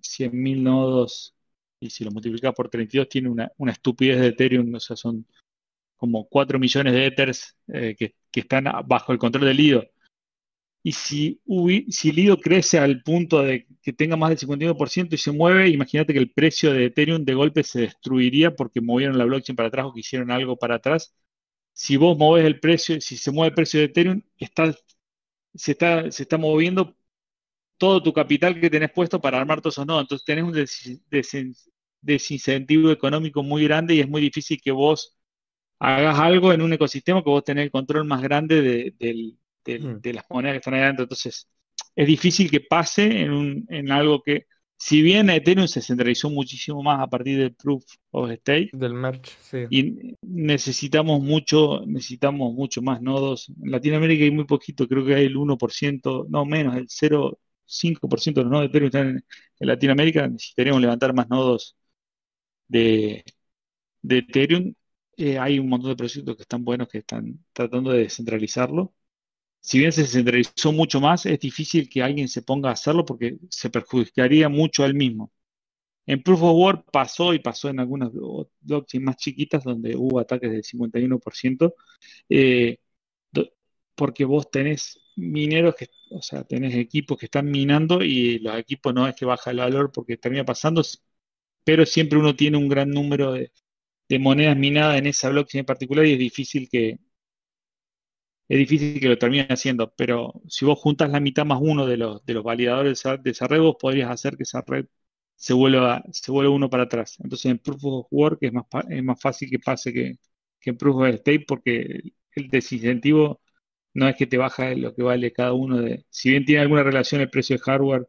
100.000 nodos, y si lo multiplicas por 32 tiene una, estupidez de Ethereum, o sea, son como 4 millones de Ethers eh, que, que, están bajo el control de Lido. Y si, si Lido crece al punto de que tenga más del 51% y se mueve, imagínate que el precio de Ethereum de golpe se destruiría porque movieron la blockchain para atrás o que hicieron algo para atrás. Si vos moves el precio, si se mueve el precio de Ethereum, está, se, está, se está moviendo todo tu capital que tenés puesto para armar todos esos nodos. Entonces tenés un desincentivo económico muy grande y es muy difícil que vos hagas algo en un ecosistema que vos tenés el control más grande del, Mm. de, las monedas que están ahí adentro. Entonces, es difícil que pase en, en algo que, si bien Ethereum se centralizó muchísimo más a partir del Proof of Stake, del merge, sí. y necesitamos mucho, necesitamos mucho más nodos. En Latinoamérica hay muy poquito, creo que hay el 1%, no menos, el 0,5% de los nodos de Ethereum están en, Latinoamérica. Necesitaríamos levantar más nodos de, de Ethereum. Eh, hay un montón de proyectos que están buenos que están tratando de descentralizarlo si bien se centralizó mucho más, es difícil que alguien se ponga a hacerlo porque se perjudicaría mucho a él mismo. En Proof of Work pasó y pasó en algunas blockchains más chiquitas donde hubo ataques del 51%, eh, porque vos tenés mineros, que, o sea, tenés equipos que están minando y los equipos no es que baja el valor porque termina pasando, pero siempre uno tiene un gran número de, de monedas minadas en esa blockchain en particular y es difícil que, es difícil que lo termine haciendo, pero si vos juntas la mitad más uno de los, de los validadores de esa red, vos podrías hacer que esa red se vuelva, se vuelva uno para atrás. Entonces en Proof of Work es más, es más fácil que pase que, en Proof of Stake porque el desincentivo no es que te baja lo que vale cada uno de... Si bien tiene alguna relación el precio de hardware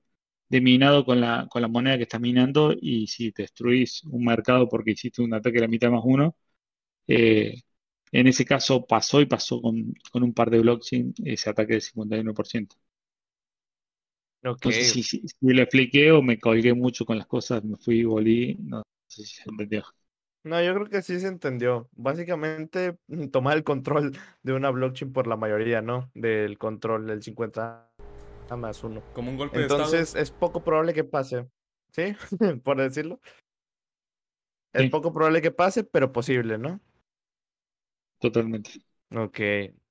de minado con la, con la moneda que estás minando y si destruís un mercado porque hiciste un ataque de la mitad más uno, eh, en ese caso pasó y pasó con, un par de blockchain ese ataque del 51%. No sé si, lo expliqué o me colgué mucho con las cosas, me fui y volví, no sé si se entendió. No, yo creo que sí se entendió. Básicamente, mm, tomar el control de una blockchain por la mayoría, ¿no? Del control del 50 más uno. Como un golpe Entonces, es poco probable que pase. ¿Sí? por decirlo. Es poco probable que pase, pero posible, ¿no? Totalmente. Ok,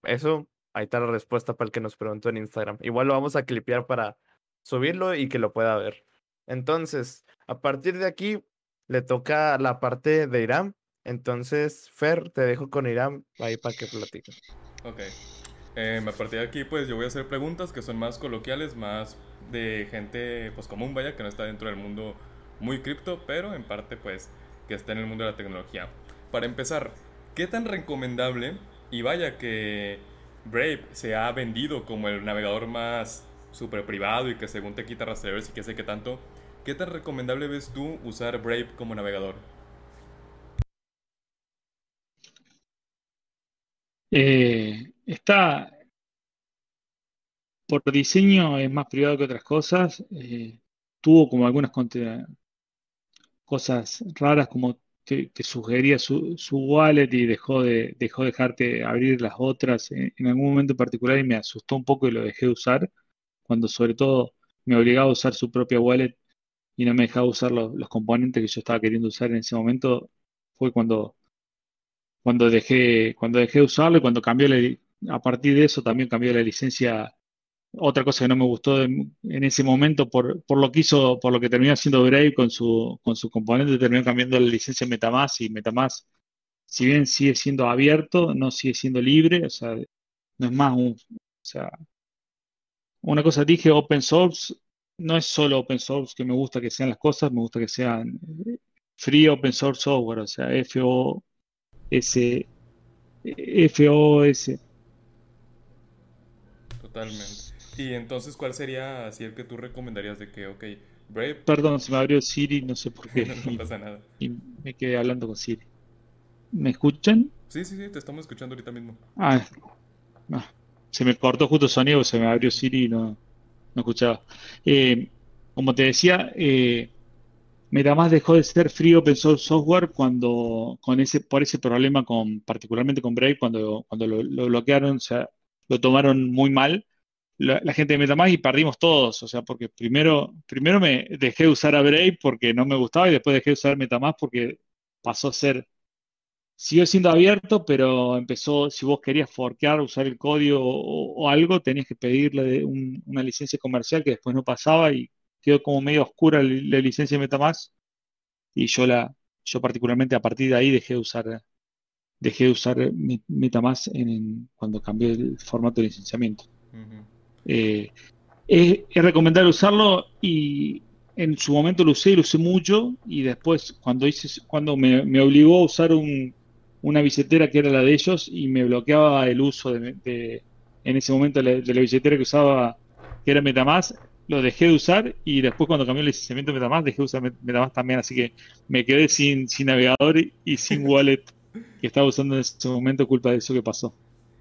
eso, ahí está la respuesta para el que nos preguntó en Instagram. Igual lo vamos a clipear para subirlo y que lo pueda ver. Entonces, a partir de aquí, le toca la parte de Irán. Entonces, Fer, te dejo con Irán ahí para que platiques. Ok. A partir de aquí, pues yo voy a hacer preguntas que son más coloquiales, más de gente pues común, vaya, que no está dentro del mundo muy cripto, pero en parte pues que está en el mundo de la tecnología. Para empezar, ¿Qué tan recomendable? Y vaya que Brave se ha vendido como el navegador más super privado y que según te quita rastreadores y que sé qué tanto. ¿Qué tan recomendable ves tú usar Brave como navegador? Eh, está por diseño es más privado que otras cosas. Eh, tuvo como algunas cosas raras como que, sugería su, wallet y dejó de dejó dejarte abrir las otras en, algún momento particular y me asustó un poco y lo dejé de usar, cuando sobre todo me obligaba a usar su propia wallet y no me dejaba usar los, componentes que yo estaba queriendo usar en ese momento, fue cuando, cuando, dejé, cuando dejé de usarlo y cuando cambió a partir de eso también cambió la licencia otra cosa que no me gustó en ese momento por, por, lo que hizo, por lo que terminó haciendo Brave con su, con su componente, terminó cambiando la licencia Metamask y Metamask, si bien sigue siendo abierto, no sigue siendo libre, o sea, no es más un, o sea, una cosa dije, open source, no es solo open source que me gusta que sean las cosas, me gusta que sean free open source software, o sea, FOS, FOS. Totalmente. Y entonces, ¿cuál sería así el que tú recomendarías de que, ok, Brave... Perdón, se me abrió Siri, no sé por qué. no, pasa nada. Y me quedé hablando con Siri. ¿Me escuchan? Sí, sí, sí, te estamos escuchando ahorita mismo. Ah, se me cortó justo el sonido, se me abrió Siri y no, no escuchaba. Eh, como te decía, eh, Metamask dejó de ser free open source software cuando, con ese, por ese problema, con, particularmente con Brave, cuando, cuando lo, lo bloquearon, o sea, lo tomaron muy mal la, gente de Metamask y perdimos todos. O sea, porque primero, primero me dejé de usar a Brave porque no me gustaba y después dejé de usar Metamask porque pasó a ser. Siguió siendo abierto, pero empezó, si vos querías forkear, usar el código o, algo, tenías que pedirle una licencia comercial que después no pasaba y quedó como medio oscura la, licencia de Metamask. Y yo la, yo particularmente a partir de ahí dejé de usar, dejé de usar Metamask en, cuando cambié el formato de licenciamiento. Eh, es, recomendable usarlo y en su momento lo usé y lo usé mucho y después cuando hice cuando me, obligó a usar una billetera que era la de ellos y me bloqueaba el uso de, en ese momento de la, billetera que usaba que era Metamask lo dejé de usar y después cuando cambió el licenciamiento de Metamask dejé de usar Metamask también así que me quedé sin, sin navegador y, sin wallet que estaba usando en ese momento culpa de eso que pasó.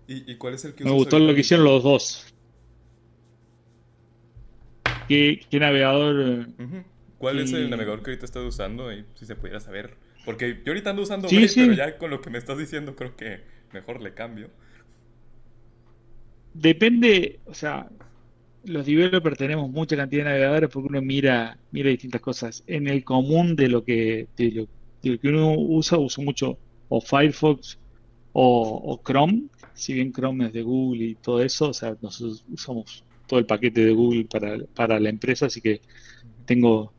¿Y, cuál es el que me gustó lo que hicieron los dos ¿Qué, navegador? ¿Cuál es el navegador que ahorita estás usando? si se pudiera saber. Porque yo ahorita ando usando Brave, pero ya con lo que me estás diciendo creo que mejor le cambio. Depende, o sea, los developers tenemos mucha cantidad de navegadores porque uno mira, mira distintas cosas. En el común de lo que, de lo, que uno usa, uso mucho o Firefox o, o, Chrome, si bien Chrome es de Google y todo eso, o sea, nosotros usamos todo el paquete de Google para, la empresa, así que tengo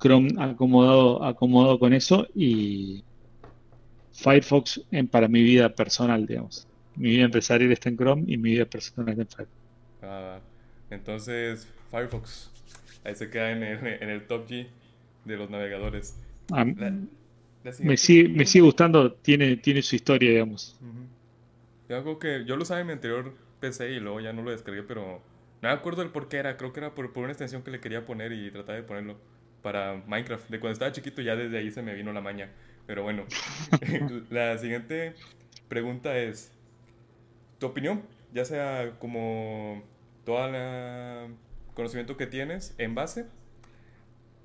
Chrome acomodado, acomodado con eso y Firefox en, para mi vida personal, digamos. Mi vida empresarial está en Chrome y mi vida personal está en Firefox. Ah, entonces, Firefox, ahí se queda en el, top G de los navegadores. Ah, me, sigue, me sigue gustando, tiene, tiene su historia, digamos. Algo que yo lo sabía en mi anterior PC y luego ya no lo descargué, pero no me acuerdo del por qué era, creo que era por, una extensión que le quería poner y trataba de ponerlo para Minecraft. De cuando estaba chiquito ya desde ahí se me vino la maña. Pero bueno, la siguiente pregunta es, ¿tu opinión? Ya sea como todo el conocimiento que tienes en base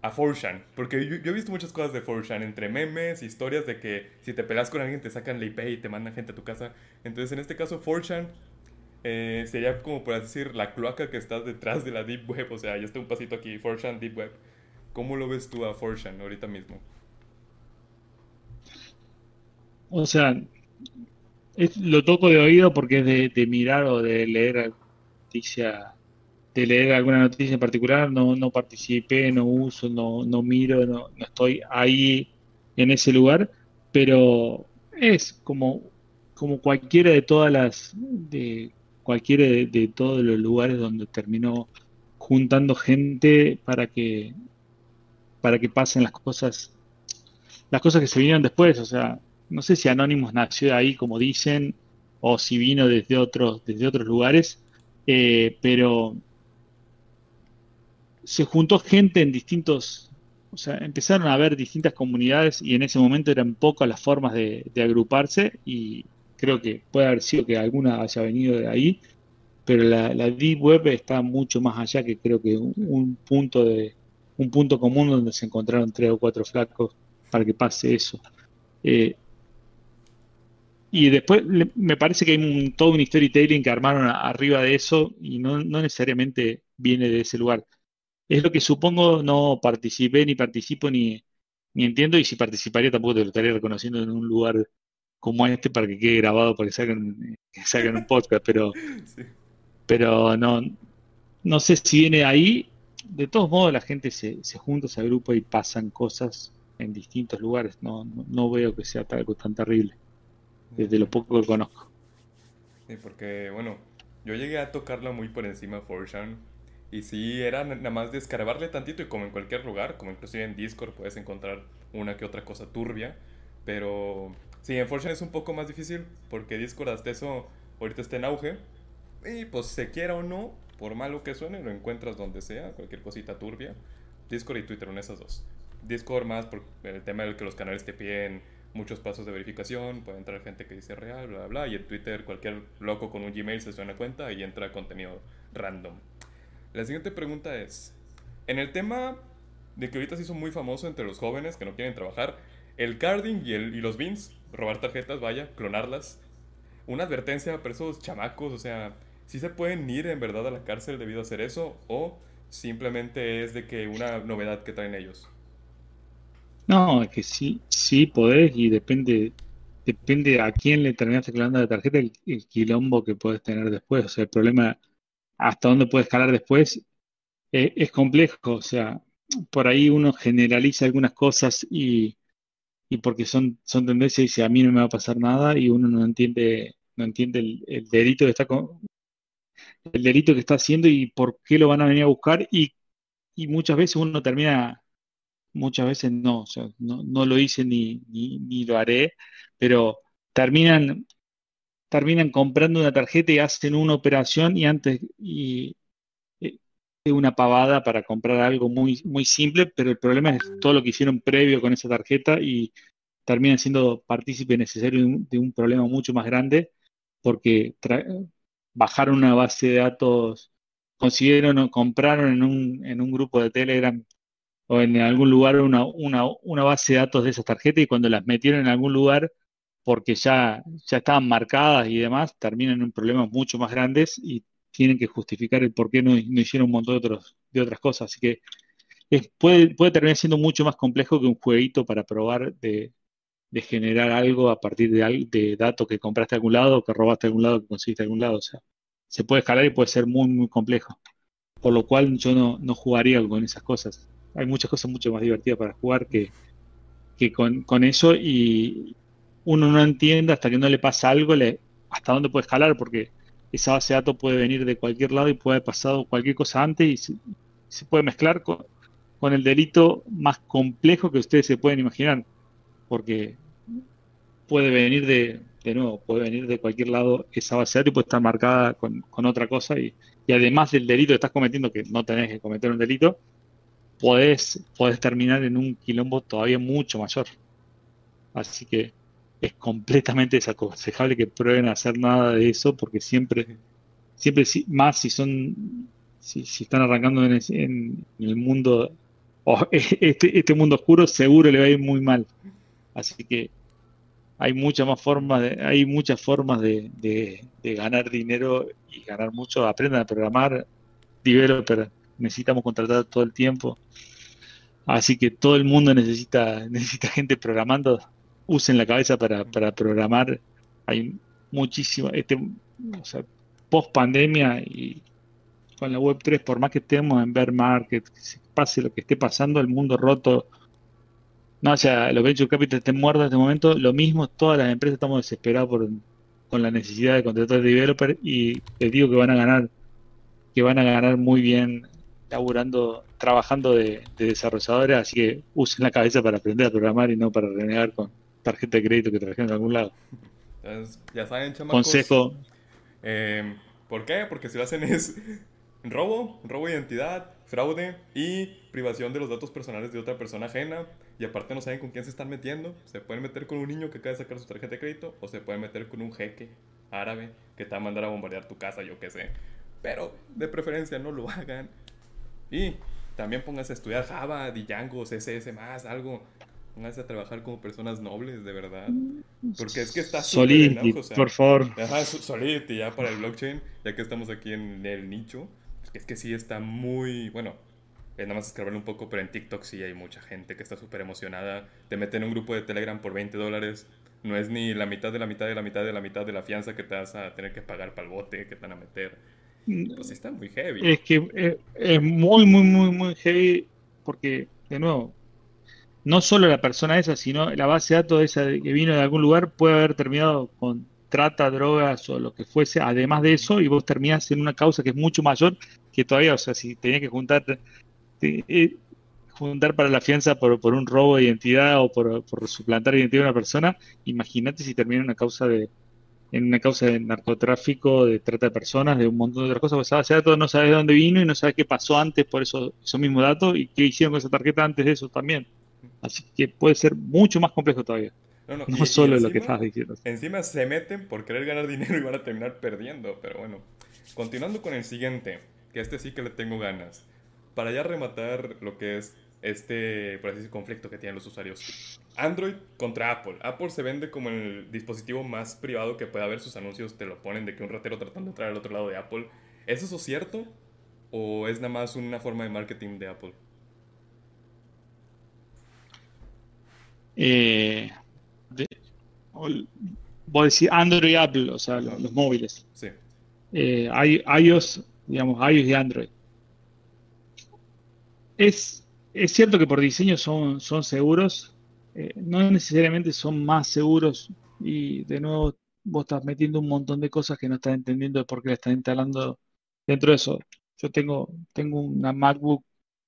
a Forshan. Porque yo, he visto muchas cosas de Forshan, entre memes, historias de que si te pelas con alguien te sacan la IP y te mandan gente a tu casa. Entonces en este caso Forshan eh, sería como por decir la cloaca que está detrás de la Deep Web, o sea, ya está un pasito aquí, Fortran Deep Web. ¿Cómo lo ves tú a Fortran ahorita mismo? O sea, lo toco de oído porque es de, mirar o de leer noticia, de leer alguna noticia en particular, no, no participé, no uso, no, no miro, no, estoy ahí en ese lugar, pero es como, como cualquiera de todas las cualquiera de, todos los lugares donde terminó juntando gente para que para que pasen las cosas las cosas que se vinieron después. O sea no sé si Anonymous nació de ahí como dicen o si vino desde otros desde otros lugares eh, pero se juntó gente en distintos o sea empezaron a haber distintas comunidades y en ese momento eran pocas las formas de agruparse y creo que puede haber sido que alguna haya venido de ahí, pero la, Deep Web está mucho más allá que creo que un, punto de un punto común donde se encontraron tres o cuatro flacos para que pase eso. Eh, y después me parece que hay un, todo un storytelling que armaron arriba de eso y no, necesariamente viene de ese lugar. Es lo que supongo, no participé ni participo ni, ni entiendo y si participaría tampoco te lo estaría reconociendo en un lugar como este para que quede grabado para que saquen, un podcast, pero, pero no, no sé si viene ahí. De todos modos la gente se, se junta, se agrupa y pasan cosas en distintos lugares. No, no, veo que sea algo tan terrible, desde lo poco que conozco. Sí, porque, bueno, yo llegué a tocarlo muy por encima Forshan. Y sí, era nada más descargarle tantito y como en cualquier lugar, como inclusive en Discord puedes encontrar una que otra cosa turbia. Pero sí, en Fortune es un poco más difícil porque Discord hasta eso ahorita está en auge. Y pues se quiera o no, por malo que suene, lo encuentras donde sea, cualquier cosita turbia. Discord y Twitter, en esas dos. Discord más por el tema del que los canales te piden muchos pasos de verificación, puede entrar gente que dice real, bla, bla, bla, y en Twitter cualquier loco con un Gmail se suena cuenta y entra contenido random. La siguiente pregunta es, en el tema de que ahorita se hizo muy famoso entre los jóvenes que no quieren trabajar, el carding y, el, y los beans, robar tarjetas, vaya, clonarlas, una advertencia para esos chamacos, o sea, si se pueden ir en verdad a la cárcel debido a hacer eso o simplemente es de que una novedad que traen ellos. No, es que sí, sí podés y depende, depende a quién le terminaste clonando la tarjeta, el, quilombo que puedes tener después. O sea, el problema, hasta dónde puedes escalar después, eh, es complejo. O sea, por ahí uno generaliza algunas cosas y, y porque son, son tendencias y dice a mí no me va a pasar nada y uno no entiende, no entiende el, delito que está con, el delito que está haciendo y por qué lo van a venir a buscar y, y muchas veces uno termina muchas veces no, o sea, no, no, lo hice ni, ni, lo haré, pero terminan, terminan comprando una tarjeta y hacen una operación y antes y, una pavada para comprar algo muy, muy simple, pero el problema es todo lo que hicieron previo con esa tarjeta y terminan siendo partícipe necesario de un, problema mucho más grande porque bajaron una base de datos, consiguieron, compraron en un, en un grupo de Telegram o en algún lugar una, una, base de datos de esas tarjetas y cuando las metieron en algún lugar porque ya, ya estaban marcadas y demás, terminan en problemas mucho más grandes y tienen que justificar el por qué no, hicieron un montón de, otros, de otras cosas. Así que puede, puede terminar siendo mucho más complejo que un jueguito para probar de, generar algo a partir de, de datos que compraste a algún lado, que robaste a algún lado, que conseguiste a algún lado. O sea, se puede escalar y puede ser muy, muy complejo. Por lo cual yo no, no jugaría con esas cosas hay muchas cosas mucho más divertidas para jugar que, que con, eso y uno no entiende hasta que no le pasa algo hasta dónde puede escalar porque esa base de datos puede venir de cualquier lado y puede haber pasado cualquier cosa antes y se, puede mezclar con, el delito más complejo que ustedes se pueden imaginar porque puede venir de, de nuevo, puede venir de cualquier lado esa base de datos y puede estar marcada con, otra cosa y, y además del delito que estás cometiendo, que no tenés que cometer un delito, podés, terminar en un quilombo todavía mucho mayor. Así que es completamente desaconsejable que prueben a hacer nada de eso porque siempre, siempre más si son, si, están arrancando en, el mundo, este, este mundo oscuro, seguro le va a ir muy mal. Así que hay muchas más formas de, hay muchas formas de, de ganar dinero y ganar mucho. Aprendan a programar, developer, necesitamos contratar todo el tiempo. Así que todo el mundo necesita, necesita gente programando. Usen la cabeza para, para programar. Hay muchísimo, este, o sea, post pandemia y con la web 3, por más que estemos en bear market, que se pase lo que esté pasando, el mundo roto, no, o sea, los venture capital estén muertos en este momento, lo mismo, todas las empresas estamos desesperados por, con la necesidad de contratar developer y les digo que van a ganar, que van a ganar muy bien laburando, trabajando de, desarrolladores, así que usen la cabeza para aprender a programar y no para renegar con tarjeta de crédito que trajeron de algún lado. ya saben, chamacos. Consejo. Eh, ¿Por qué? Porque si lo hacen es robo, robo de identidad, fraude y privación de los datos personales de otra persona ajena. Y aparte no saben con quién se están metiendo. Se pueden meter con un niño que acaba de sacar su tarjeta de crédito o se pueden meter con un jeque árabe que te va a mandar a bombardear tu casa, yo qué sé. Pero de preferencia no lo hagan. Y también pónganse a estudiar Java, Django, CSS más, algo. Pónganse a trabajar como personas nobles, de verdad. Porque es que está Solidity, por favor. Ajá, Solidity ya para el blockchain, ya que estamos aquí en el nicho. Es que sí está muy, bueno, es nada más escarbarle un poco, pero en TikTok sí hay mucha gente que está súper emocionada. Te meten en un grupo de Telegram por 20 dólares. No es ni la mitad de la mitad de la mitad de la mitad de la fianza que te vas a tener que pagar para el bote que te van a meter. Pues está muy heavy. Es que eh, es muy, muy, muy, muy heavy porque, de nuevo, no solo la persona esa, sino la base de datos esa que vino de algún lugar puede haber terminado con trata, drogas o lo que fuese, además de eso, y vos terminás en una causa que es mucho mayor que todavía, o sea, si tenías que juntar, eh, juntar para la fianza por, por, un robo de identidad o por, por suplantar la identidad de una persona, imagínate si termina en una causa de en una causa de narcotráfico, de trata de personas, de un montón de otras cosas, pues esa base no sabes de dónde vino y no sabes qué pasó antes por eso, esos mismos datos y qué hicieron con esa tarjeta antes de eso también. Así que puede ser mucho más complejo todavía. No, no, solo lo que estás diciendo. Encima se meten por querer ganar dinero y van a terminar perdiendo. Pero bueno, continuando con el siguiente, que este sí que le tengo ganas. Para ya rematar lo que es este, por así decir, conflicto que tienen los usuarios. Android contra Apple. Apple se vende como el dispositivo más privado que puede haber. Sus anuncios te lo ponen de que un ratero tratando de entrar al otro lado de Apple. ¿Es eso cierto? ¿O es nada más una forma de marketing de Apple? Eh, de, a decir Android y Apple, o sea, los, móviles. Sí. Eh, iOS, digamos, iOS y Android. Es, es cierto que por diseño son, son seguros, eh, no necesariamente son más seguros y de nuevo vos estás metiendo un montón de cosas que no estás entendiendo de por qué la estás instalando dentro de eso. Yo tengo, tengo una MacBook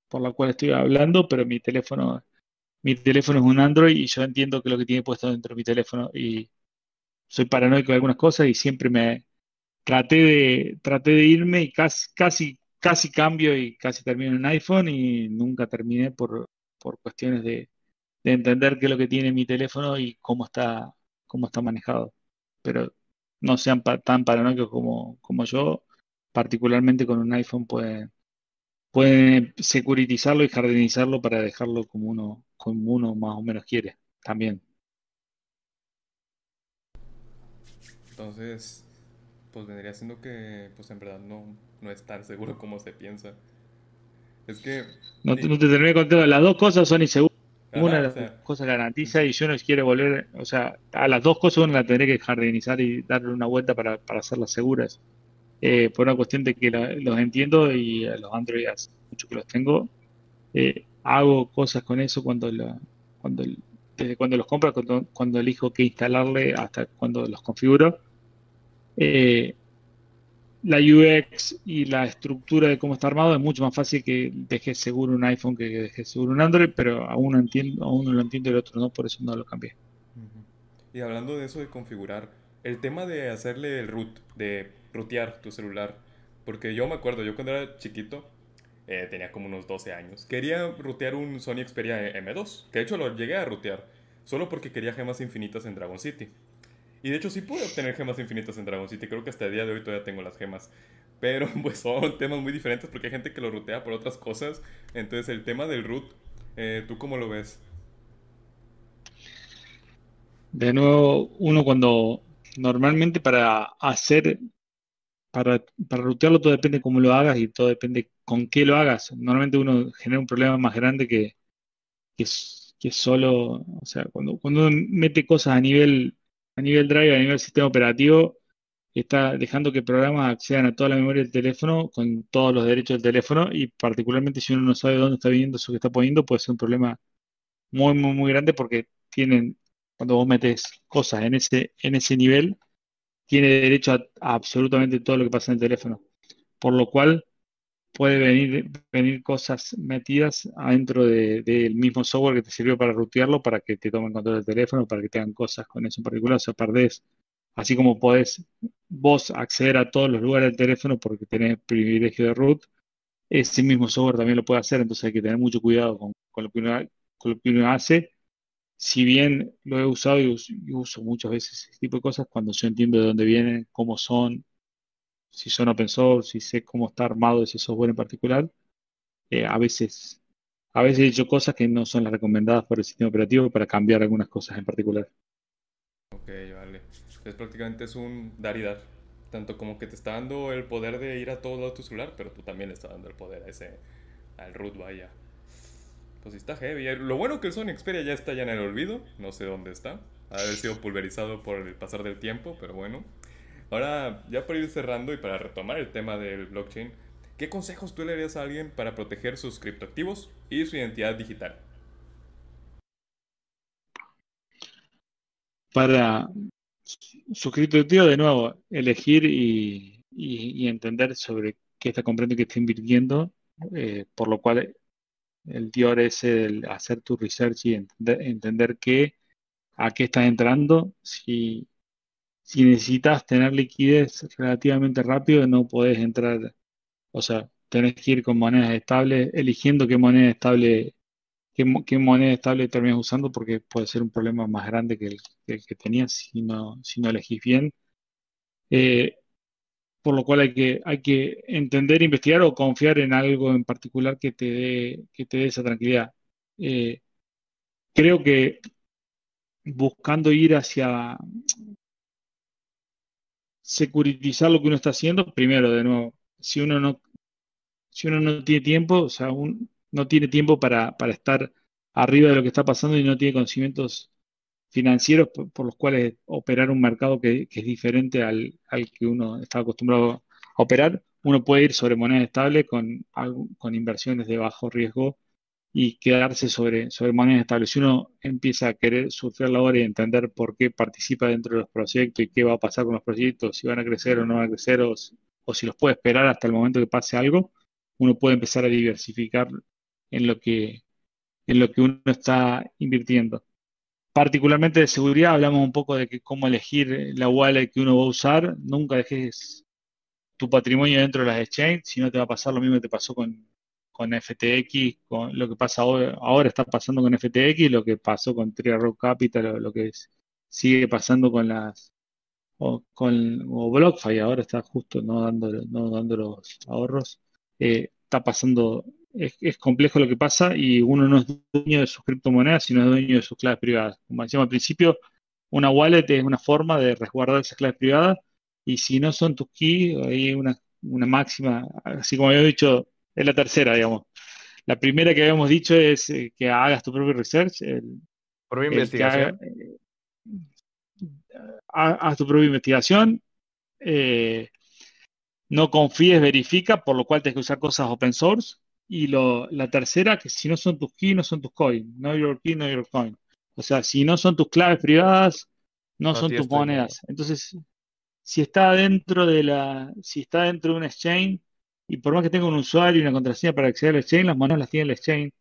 por la cual estoy hablando, pero mi teléfono mi teléfono es un Android y yo entiendo que lo que tiene puesto dentro de mi teléfono y soy paranoico de algunas cosas y siempre me traté de traté de irme y casi casi casi cambio y casi termino en iPhone y nunca terminé por, por cuestiones de, entender qué es lo que tiene mi teléfono y cómo está cómo está manejado. Pero no sean tan paranoicos como, como yo, particularmente con un iPhone pueden pueden securitizarlo y jardinizarlo para dejarlo como uno como uno más o menos quiere también. Entonces, pues vendría siendo que, pues en verdad no, no es tan seguro como se piensa. Es que... No, te terminé contando, las dos cosas son inseguras. una de las cosas garantiza y yo no quiero volver, o sea, a las dos cosas una la tendré que jardinizar y darle una vuelta para, para hacerlas seguras. Eh, por una cuestión de que los entiendo y a los Android hace mucho que los tengo. Eh, hago cosas con eso cuando, cuando desde cuando los compro, cuando, elijo qué instalarle, hasta cuando los configuro. Eh, la UX y la estructura de cómo está armado es mucho más fácil que deje seguro un iPhone que deje seguro un Android, pero aún no entiendo, aún no lo entiendo y el otro no, por eso no lo cambié. Y hablando de eso de configurar, el tema de hacerle el root, de rutear tu celular, porque yo me acuerdo, yo cuando era chiquito, eh, tenía como unos 12 años. Quería rutear un Sony Xperia M2, que de hecho lo llegué a rutear, solo porque quería gemas infinitas en Dragon City. Y de hecho sí pude obtener gemas infinitas en Dragon City, creo que hasta el día de hoy todavía tengo las gemas. Pero pues son temas muy diferentes porque hay gente que lo rutea por otras cosas. Entonces el tema del root, eh, ¿tú cómo lo ves? De nuevo, uno cuando normalmente para hacer para, para rutearlo todo depende cómo lo hagas y todo depende con qué lo hagas. Normalmente uno genera un problema más grande que, que, solo, o sea, cuando, cuando uno mete cosas a nivel, a nivel drive, a nivel sistema operativo, está dejando que programas accedan a toda la memoria del teléfono con todos los derechos del teléfono y particularmente si uno no sabe dónde está viniendo eso que está poniendo, puede ser un problema muy, muy, muy grande porque tienen, cuando vos metes cosas en ese, en ese nivel, tiene derecho a, absolutamente todo lo que pasa en el teléfono. Por lo cual puede venir, venir cosas metidas adentro del mismo software que te sirvió para rutearlo, para que te tomen control del teléfono, para que te hagan cosas con eso en particular. O sea, perdés, así como podés vos acceder a todos los lugares del teléfono porque tenés privilegio de root, ese mismo software también lo puede hacer, entonces hay que tener mucho cuidado con, lo, que con lo que uno hace si bien lo he usado y uso, muchas veces ese tipo de cosas, cuando yo entiendo de dónde vienen, cómo son, si son open source, si sé cómo está armado ese software en particular, eh, a veces a veces he hecho cosas que no son las recomendadas por el sistema operativo para cambiar algunas cosas en particular. Ok, vale. Es prácticamente es un dar y dar. Tanto como que te está dando el poder de ir a todo lado tu celular, pero tú también le estás dando el poder a ese, al root, vaya. Pues está heavy. Lo bueno que el Sony Xperia ya está ya en el olvido. No sé dónde está. Ha haber sido pulverizado por el pasar del tiempo, pero bueno. Ahora, ya para ir cerrando y para retomar el tema del blockchain, ¿qué consejos tú le darías a alguien para proteger sus criptoactivos y su identidad digital? Para su criptoactivo, de nuevo, elegir y, entender sobre qué está comprando y qué está invirtiendo, eh, por lo cual el Dior es el hacer tu research y entender, qué, a qué estás entrando, si si necesitas tener liquidez relativamente rápido, no podés entrar, o sea, tenés que ir con monedas estables, eligiendo qué moneda estable, qué, moneda estable terminas usando, porque puede ser un problema más grande que el, que, tenías si no, si no elegís bien. Eh, por lo cual hay que, hay que entender, investigar o confiar en algo en particular que te dé, que te dé esa tranquilidad. Eh, creo que buscando ir hacia securitizar lo que uno está haciendo, primero, de nuevo, si uno no, si uno no tiene tiempo, o sea, no tiene tiempo para, estar arriba de lo que está pasando y no tiene conocimientos financieros por, los cuales operar un mercado que, es diferente al, que uno está acostumbrado a operar, uno puede ir sobre moneda estable con, con inversiones de bajo riesgo y quedarse sobre, sobre monedas estables. Si uno empieza a querer surfear la hora y entender por qué participa dentro de los proyectos y qué va a pasar con los proyectos, si van a crecer o no van a crecer, o, si los puede esperar hasta el momento que pase algo, uno puede empezar a diversificar en lo que, en lo que uno está invirtiendo. Particularmente de seguridad, hablamos un poco de que cómo elegir la wallet que uno va a usar. Nunca dejes tu patrimonio dentro de las exchanges, si no te va a pasar lo mismo que te pasó con, con FTX, con lo que pasa ahora, está pasando con FTX, lo que pasó con Tria Capital, o lo que sigue pasando con las o con o BlockFi ahora está justo no dando, no dando los ahorros. Eh, está pasando, es, complejo lo que pasa y uno no es dueño de sus criptomonedas, sino es dueño de sus claves privadas. Como decíamos al principio, una wallet es una forma de resguardar esas claves privadas y si no son tus keys, hay una, una máxima, así como había dicho es la tercera, digamos. La primera que habíamos dicho es eh, que hagas tu propio research. El, propia investigación. haz tu propia investigación. Eh, no confíes, verifica, por lo cual tienes que usar cosas open source. Y la tercera, que si no son tus keys, no son tus coins. No your key, no your coin. O sea, si no son tus claves privadas, no, son tus monedas. Entonces, si está dentro de la, si está dentro de un exchange, y por más que tenga un usuario y una contraseña para acceder al exchange, las monedas las tiene el exchange,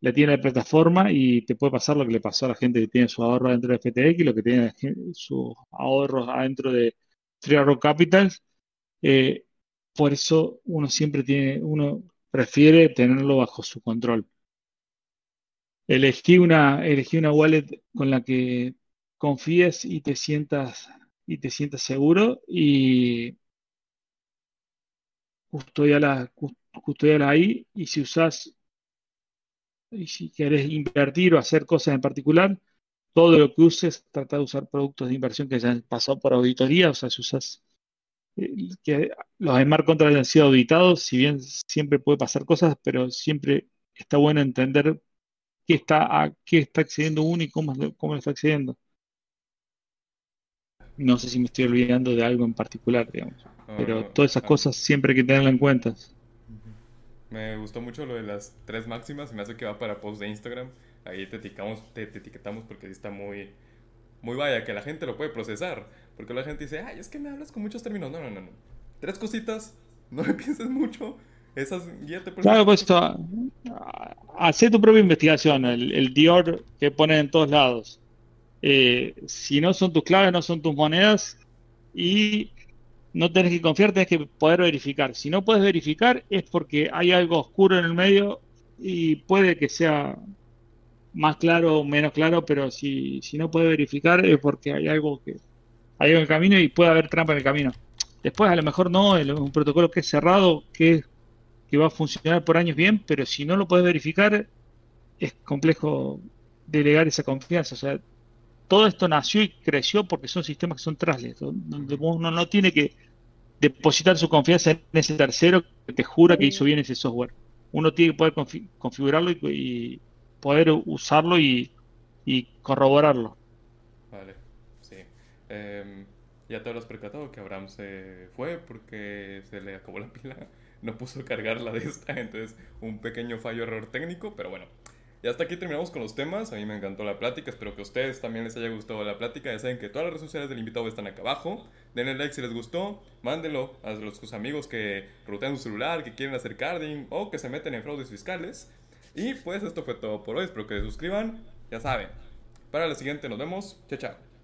la tiene la plataforma y te puede pasar lo que le pasó a la gente que tiene su ahorro dentro de FTX, lo que tiene sus ahorros adentro de Three Arrow Capitals. Eh, por eso uno siempre tiene, uno prefiere tenerlo bajo su control. Elegí una, elegí una wallet con la que confíes y te sientas y te sientas seguro y custodiala, custodiala ahí y si usas, y si quieres invertir o hacer cosas en particular, todo lo que uses, trata de usar productos de inversión que hayan pasado por auditoría, o sea, si usas que los smart contracts han sido auditados, si bien siempre puede pasar cosas, pero siempre está bueno entender qué está, a qué está accediendo uno y cómo, cómo está accediendo. No sé si me estoy olvidando de algo en particular, digamos. Pero todas esas ah. cosas siempre hay que tenerlas en cuenta. Me gustó mucho lo de las tres máximas. Me hace que va para post de Instagram. Ahí te etiquetamos, te, etiquetamos porque está muy, muy vaya, que la gente lo puede procesar. Porque la gente dice, ay, es que me hablas con muchos términos. No, no, no. no. Tres cositas. No me pienses mucho. Esas guíate por Claro, pues hace tu propia investigación. El, el Dior que ponen en todos lados. Eh, si no son tus claves, no son tus monedas. Y no tenés que confiar, tenés que poder verificar. Si no puedes verificar es porque hay algo oscuro en el medio y puede que sea más claro o menos claro, pero si, si no puedes verificar es porque hay algo que hay algo en el camino y puede haber trampa en el camino. Después a lo mejor no, es un protocolo que es cerrado, que, que va a funcionar por años bien, pero si no lo puedes verificar, es complejo delegar esa confianza. O sea, todo esto nació y creció porque son sistemas que son trasles, donde uno no tiene que depositar su confianza en ese tercero que te jura que hizo bien ese software. Uno tiene que poder configurarlo y, poder usarlo y, corroborarlo. Vale, sí. Em, ya te habrás percatado que Abraham se fue porque se le acabó la pila, no puso cargar la de esta, entonces un pequeño fallo, error técnico, pero bueno. Y hasta aquí terminamos con los temas. A mí me encantó la plática. Espero que a ustedes también les haya gustado la plática. Ya saben que todas las redes sociales del invitado están acá abajo. Denle like si les gustó. Mándenlo a los, sus amigos que rutean su celular, que quieren hacer carding o que se meten en fraudes fiscales. Y pues esto fue todo por hoy. Espero que se suscriban. Ya saben. Para la siguiente nos vemos. Chao, chao.